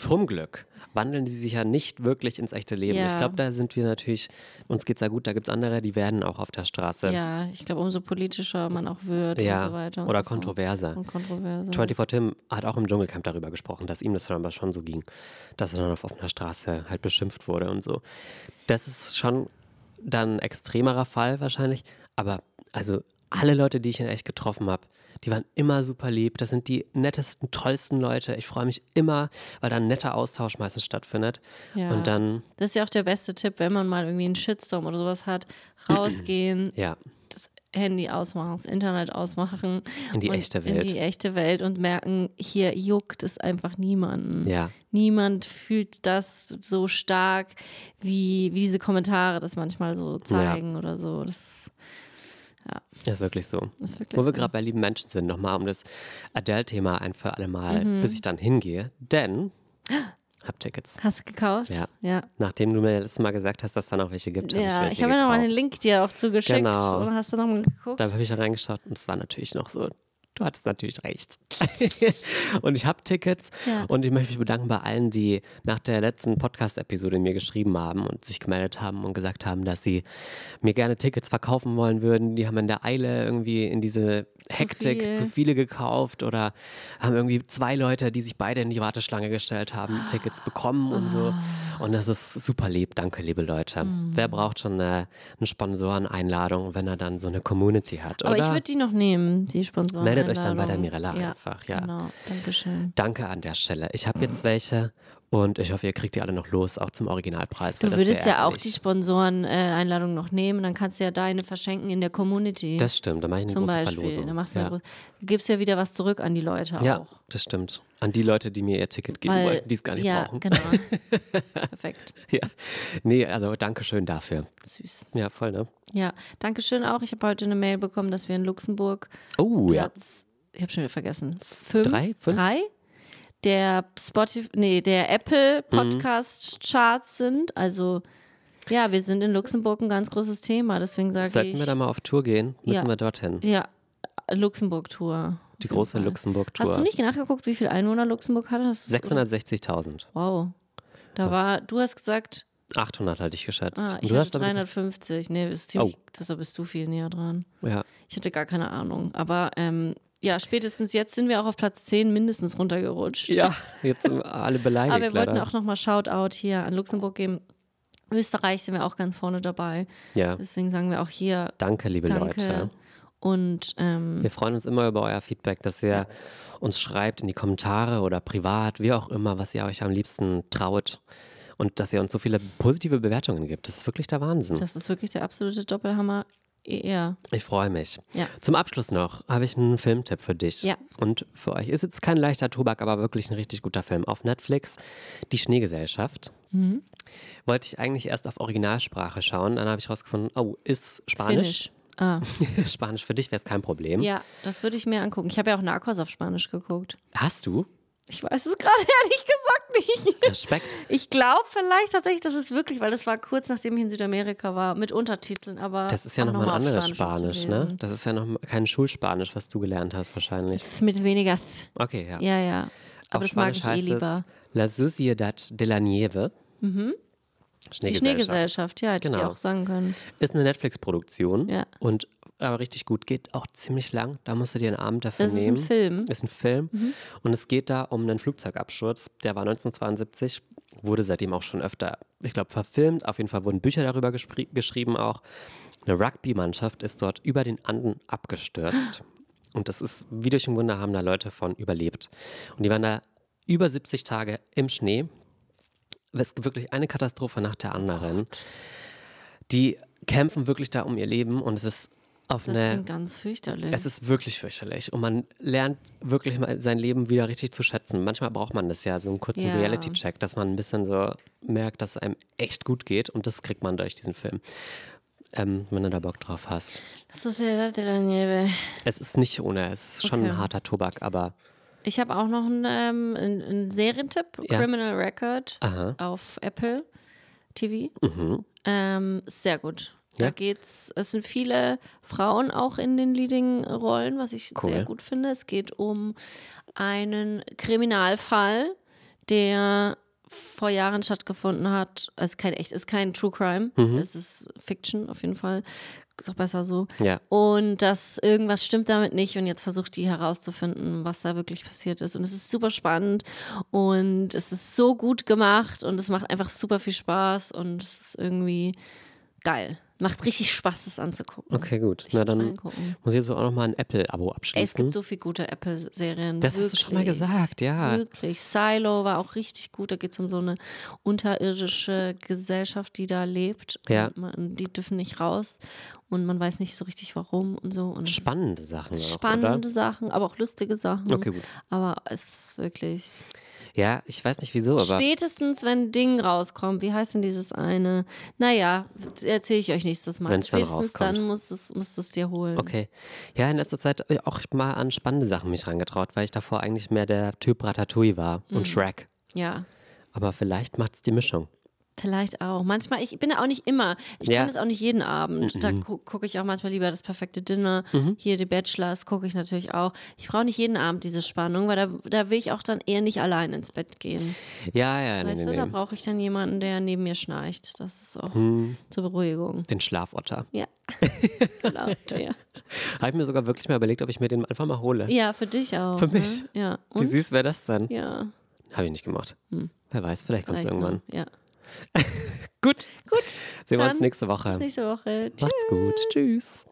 zum Glück wandeln die sich ja nicht wirklich ins echte Leben. Ja. Ich glaube, da sind wir natürlich, uns geht's ja gut, da gibt es andere, die werden auch auf der Straße. Ja, ich glaube, umso politischer man auch wird Ja, und so weiter. und oder so kontroverser. Und kontroverser. 24 Tim hat auch im Dschungelcamp darüber gesprochen, dass ihm das dann aber schon so ging, dass er dann auf offener Straße halt beschimpft wurde und so. Das ist schon dann ein extremerer Fall wahrscheinlich, aber also alle Leute, die ich in echt getroffen habe, die waren immer super lieb. Das sind die nettesten, tollsten Leute. Ich freue mich immer, weil da ein netter Austausch meistens stattfindet. Ja. Und dann, Das ist ja auch der beste Tipp, wenn man mal irgendwie einen Shitstorm oder sowas hat, rausgehen, ja, das Handy ausmachen, das Internet ausmachen. In die echte In Welt. die echte Welt und merken, hier juckt es einfach niemanden. ja, Niemand fühlt das so stark, wie, wie diese Kommentare das manchmal so zeigen oder so. Das ist wirklich so. ist wirklich Wo wir so. gerade bei lieben Menschen sind, nochmal um das Adele-Thema ein für alle Mal, Mhm. bis ich dann hingehe. Denn, hab Tickets. Hast du gekauft? Ja. Ja. Nachdem du mir letztes Mal gesagt hast, dass da noch welche gibt, habe ich Ja, welche ich habe ja noch mal einen. Link dir auch zugeschickt. Genau. Und hast du noch mal geguckt? Da habe ich da reingeschaut und es war natürlich noch so Du hattest natürlich recht. und ich habe Tickets Ja. und ich möchte mich bedanken bei allen, die nach der letzten Podcast-Episode mir geschrieben haben und sich gemeldet haben und gesagt haben, dass sie mir gerne Tickets verkaufen wollen würden. Die haben in der Eile irgendwie in diese Hektik viel. zu viele gekauft oder haben irgendwie zwei Leute, die sich beide in die Warteschlange gestellt haben, Tickets bekommen und so. Und das ist super lieb. Danke, liebe Leute. Mhm. Wer braucht schon eine, eine Sponsoreneinladung, wenn er dann so eine Community hat? Aber oder? ich würde die noch nehmen, die Sponsoren. Meldet euch dann bei der Mirella ja, einfach, ja. Genau, Dankeschön. Danke an der Stelle. Ich habe jetzt welche und ich hoffe, ihr kriegt die alle noch los, auch zum Originalpreis. Du würdest ja auch die Sponsoren-Einladung noch nehmen, dann kannst du ja deine verschenken in der Community. Das stimmt, da mache ich eine zum große Beispiel. Verlosung. Dann machst du, ja. ja. gibst ja wieder was zurück an die Leute ja, auch. das stimmt. An die Leute, die mir ihr Ticket geben Weil- wollten, die es gar nicht ja, brauchen. genau. Perfekt. Ja. Nee, also danke schön dafür. Süß. Ja, voll, ne? Ja, Dankeschön auch. Ich habe heute eine Mail bekommen, dass wir in Luxemburg Oh, ja. Platz, ich habe schon wieder vergessen, fünf, Drei? Fünf? drei der Spotify, nee, der Mhm. Apple Podcast Charts sind. Also ja, wir sind in Luxemburg ein ganz großes Thema. Deswegen sage Sollten ich, wir da mal auf Tour gehen? Müssen Ja. wir dorthin. ja, Luxemburg-Tour. Die große Luxemburg-Tour. Hast du nicht nachgeguckt, wie viele Einwohner Luxemburg hat? Hast du's- 660.000. Wow. Da war, du hast gesagt, 800 hatte ich geschätzt. ah, ich du hatte hast aber gesagt- 350. Nee, ist ziemlich, Oh. deshalb bist du viel näher dran. Ja. Ich hatte gar keine Ahnung. Aber ähm, ja, spätestens jetzt sind wir auch auf Platz 10 mindestens runtergerutscht. ja, jetzt sind alle beleidigt. Aber wir wollten leider. auch nochmal Shoutout hier an Luxemburg geben. Österreich sind wir auch ganz vorne dabei. Ja, Deswegen sagen wir auch hier danke, liebe Danke. Leute. Und ähm, Wir freuen uns immer über euer Feedback, dass ihr uns schreibt in die Kommentare oder privat, wie auch immer, was ihr euch am liebsten traut. Und dass ihr uns so viele positive Bewertungen gibt. Das ist wirklich der Wahnsinn. das ist wirklich der absolute Doppelhammer. Ja. Ich freue mich. Ja. Zum Abschluss noch habe ich einen Filmtipp für dich. Ja. Und für euch. Ist jetzt kein leichter Tobak, aber wirklich ein richtig guter Film. Auf Netflix, Die Schneegesellschaft. Mhm. Wollte ich eigentlich erst auf Originalsprache schauen. Dann habe ich rausgefunden, oh, ist Spanisch. Finish. Ah. Spanisch für dich wäre es kein Problem. Ja, das würde ich mir angucken. Ich habe ja auch Narcos auf Spanisch geguckt. Hast du? Ich weiß es gerade ehrlich gesagt nicht. Respekt. Ich glaube vielleicht tatsächlich, dass es wirklich, weil das war kurz nachdem ich in Südamerika war, mit Untertiteln, aber. Das ist ja nochmal ein auf anderes zu Spanisch, ne? Das ist ja noch kein Schulspanisch, was du gelernt hast wahrscheinlich. Das ist mit weniger. Okay, ja. Ja, ja. Aber Auf das mag Spanisch ich eh lieber. La Sociedad de la Nieve. Die Schneegesellschaft. Schneegesellschaft, ja, hätte ich dir Genau. auch sagen können. Ist eine Netflix-Produktion Ja. und aber richtig gut. Geht auch ziemlich lang. Da musst du dir einen Abend dafür Das ist ein nehmen. Film. Mhm. Ist ein Film. Und es geht da um einen Flugzeugabsturz. Der war 1972, wurde seitdem auch schon öfter, ich glaube, verfilmt. Auf jeden Fall wurden Bücher darüber geschrieben auch. Eine Rugby-Mannschaft ist dort über den Anden abgestürzt. Und das ist, wie durch ein Wunder, haben da Leute von überlebt. Und die waren da über 70 Tage im Schnee. Es gibt wirklich eine Katastrophe nach der anderen. Die kämpfen wirklich da um ihr Leben und es ist auf Das eine klingt ganz fürchterlich. es ist wirklich fürchterlich und man lernt wirklich mal sein Leben wieder richtig zu schätzen. Manchmal braucht man das ja, so einen kurzen Ja. Reality-Check, dass man ein bisschen so merkt, dass es einem echt gut geht und das kriegt man durch diesen Film. Ähm, wenn du da Bock drauf hast. das ist ja de la Nieve. Es ist nicht ohne, es ist schon Okay. ein harter Tobak, aber Ich habe auch noch einen, ähm, einen Serientipp: Ja. Criminal Record Aha. auf Apple TV. Mhm. Ähm, sehr gut. Da Ja. geht's, es sind viele Frauen auch in den Leading-Rollen, was ich Cool. sehr gut finde. Es geht um einen Kriminalfall, der vor Jahren stattgefunden hat. Es ist kein echt, ist kein True Crime, Mhm. es ist Fiction auf jeden Fall. Ist auch besser so. ja. Und dass irgendwas stimmt damit nicht und jetzt versucht die herauszufinden, was da wirklich passiert ist. Und es ist super spannend und es ist so gut gemacht und es macht einfach super viel Spaß und es ist irgendwie geil. Macht richtig Spaß, das anzugucken. Okay, gut. Ich Na dann reingucken. muss ich jetzt auch noch mal ein Apple-Abo Ey, es abschließen. gibt so viele gute Apple-Serien. Das hast du schon mal wirklich. gesagt, ja. Wirklich. Silo war auch richtig gut. Da geht es um so eine unterirdische Gesellschaft, die da lebt. Ja. Man, die dürfen nicht raus und man weiß nicht so richtig warum und so. Und Spannende Sachen. Auch, spannende Sachen, aber auch lustige Sachen. Okay, gut. Aber es ist wirklich. Ja, ich weiß nicht wieso, aber Spätestens, wenn Ding rauskommt, wie heißt denn dieses eine? Naja, erzähle ich euch nächstes Mal. Wenn's dann Spätestens rauskommt. dann musst du es musst du es dir holen. Okay. Ja, in letzter Zeit ich auch mal an spannende Sachen mich rangetraut, weil ich davor eigentlich mehr der Typ Ratatouille war Mhm. und Shrek. Ja. Aber vielleicht macht es die Mischung. Vielleicht auch. Manchmal, ich bin auch nicht immer. Ich Ja. kann es auch nicht jeden Abend. Mhm. Da gu gucke ich auch manchmal lieber das perfekte Dinner. Hier die Bachelors gucke ich natürlich auch. Ich brauche nicht jeden Abend diese Spannung, weil da, da will ich auch dann eher nicht allein ins Bett gehen. Ja, ja, Weißt nee, du, da nee. brauche ich dann jemanden, der neben mir schnarcht. Das ist auch Mhm. zur Beruhigung. Den Schlafotter. Ja. genau. Ja. Habe ich mir sogar wirklich mal überlegt, ob ich mir den einfach mal hole. ja, für dich auch. Für mich? Ne? Ja. Wie Und? süß wäre das denn? Ja. Habe ich nicht gemacht. Wer weiß, vielleicht kommt es irgendwann. noch. Ja. Gut. Gut. Sehen wir uns nächste Woche. Bis nächste Woche. Tschüss. Macht's gut. Tschüss.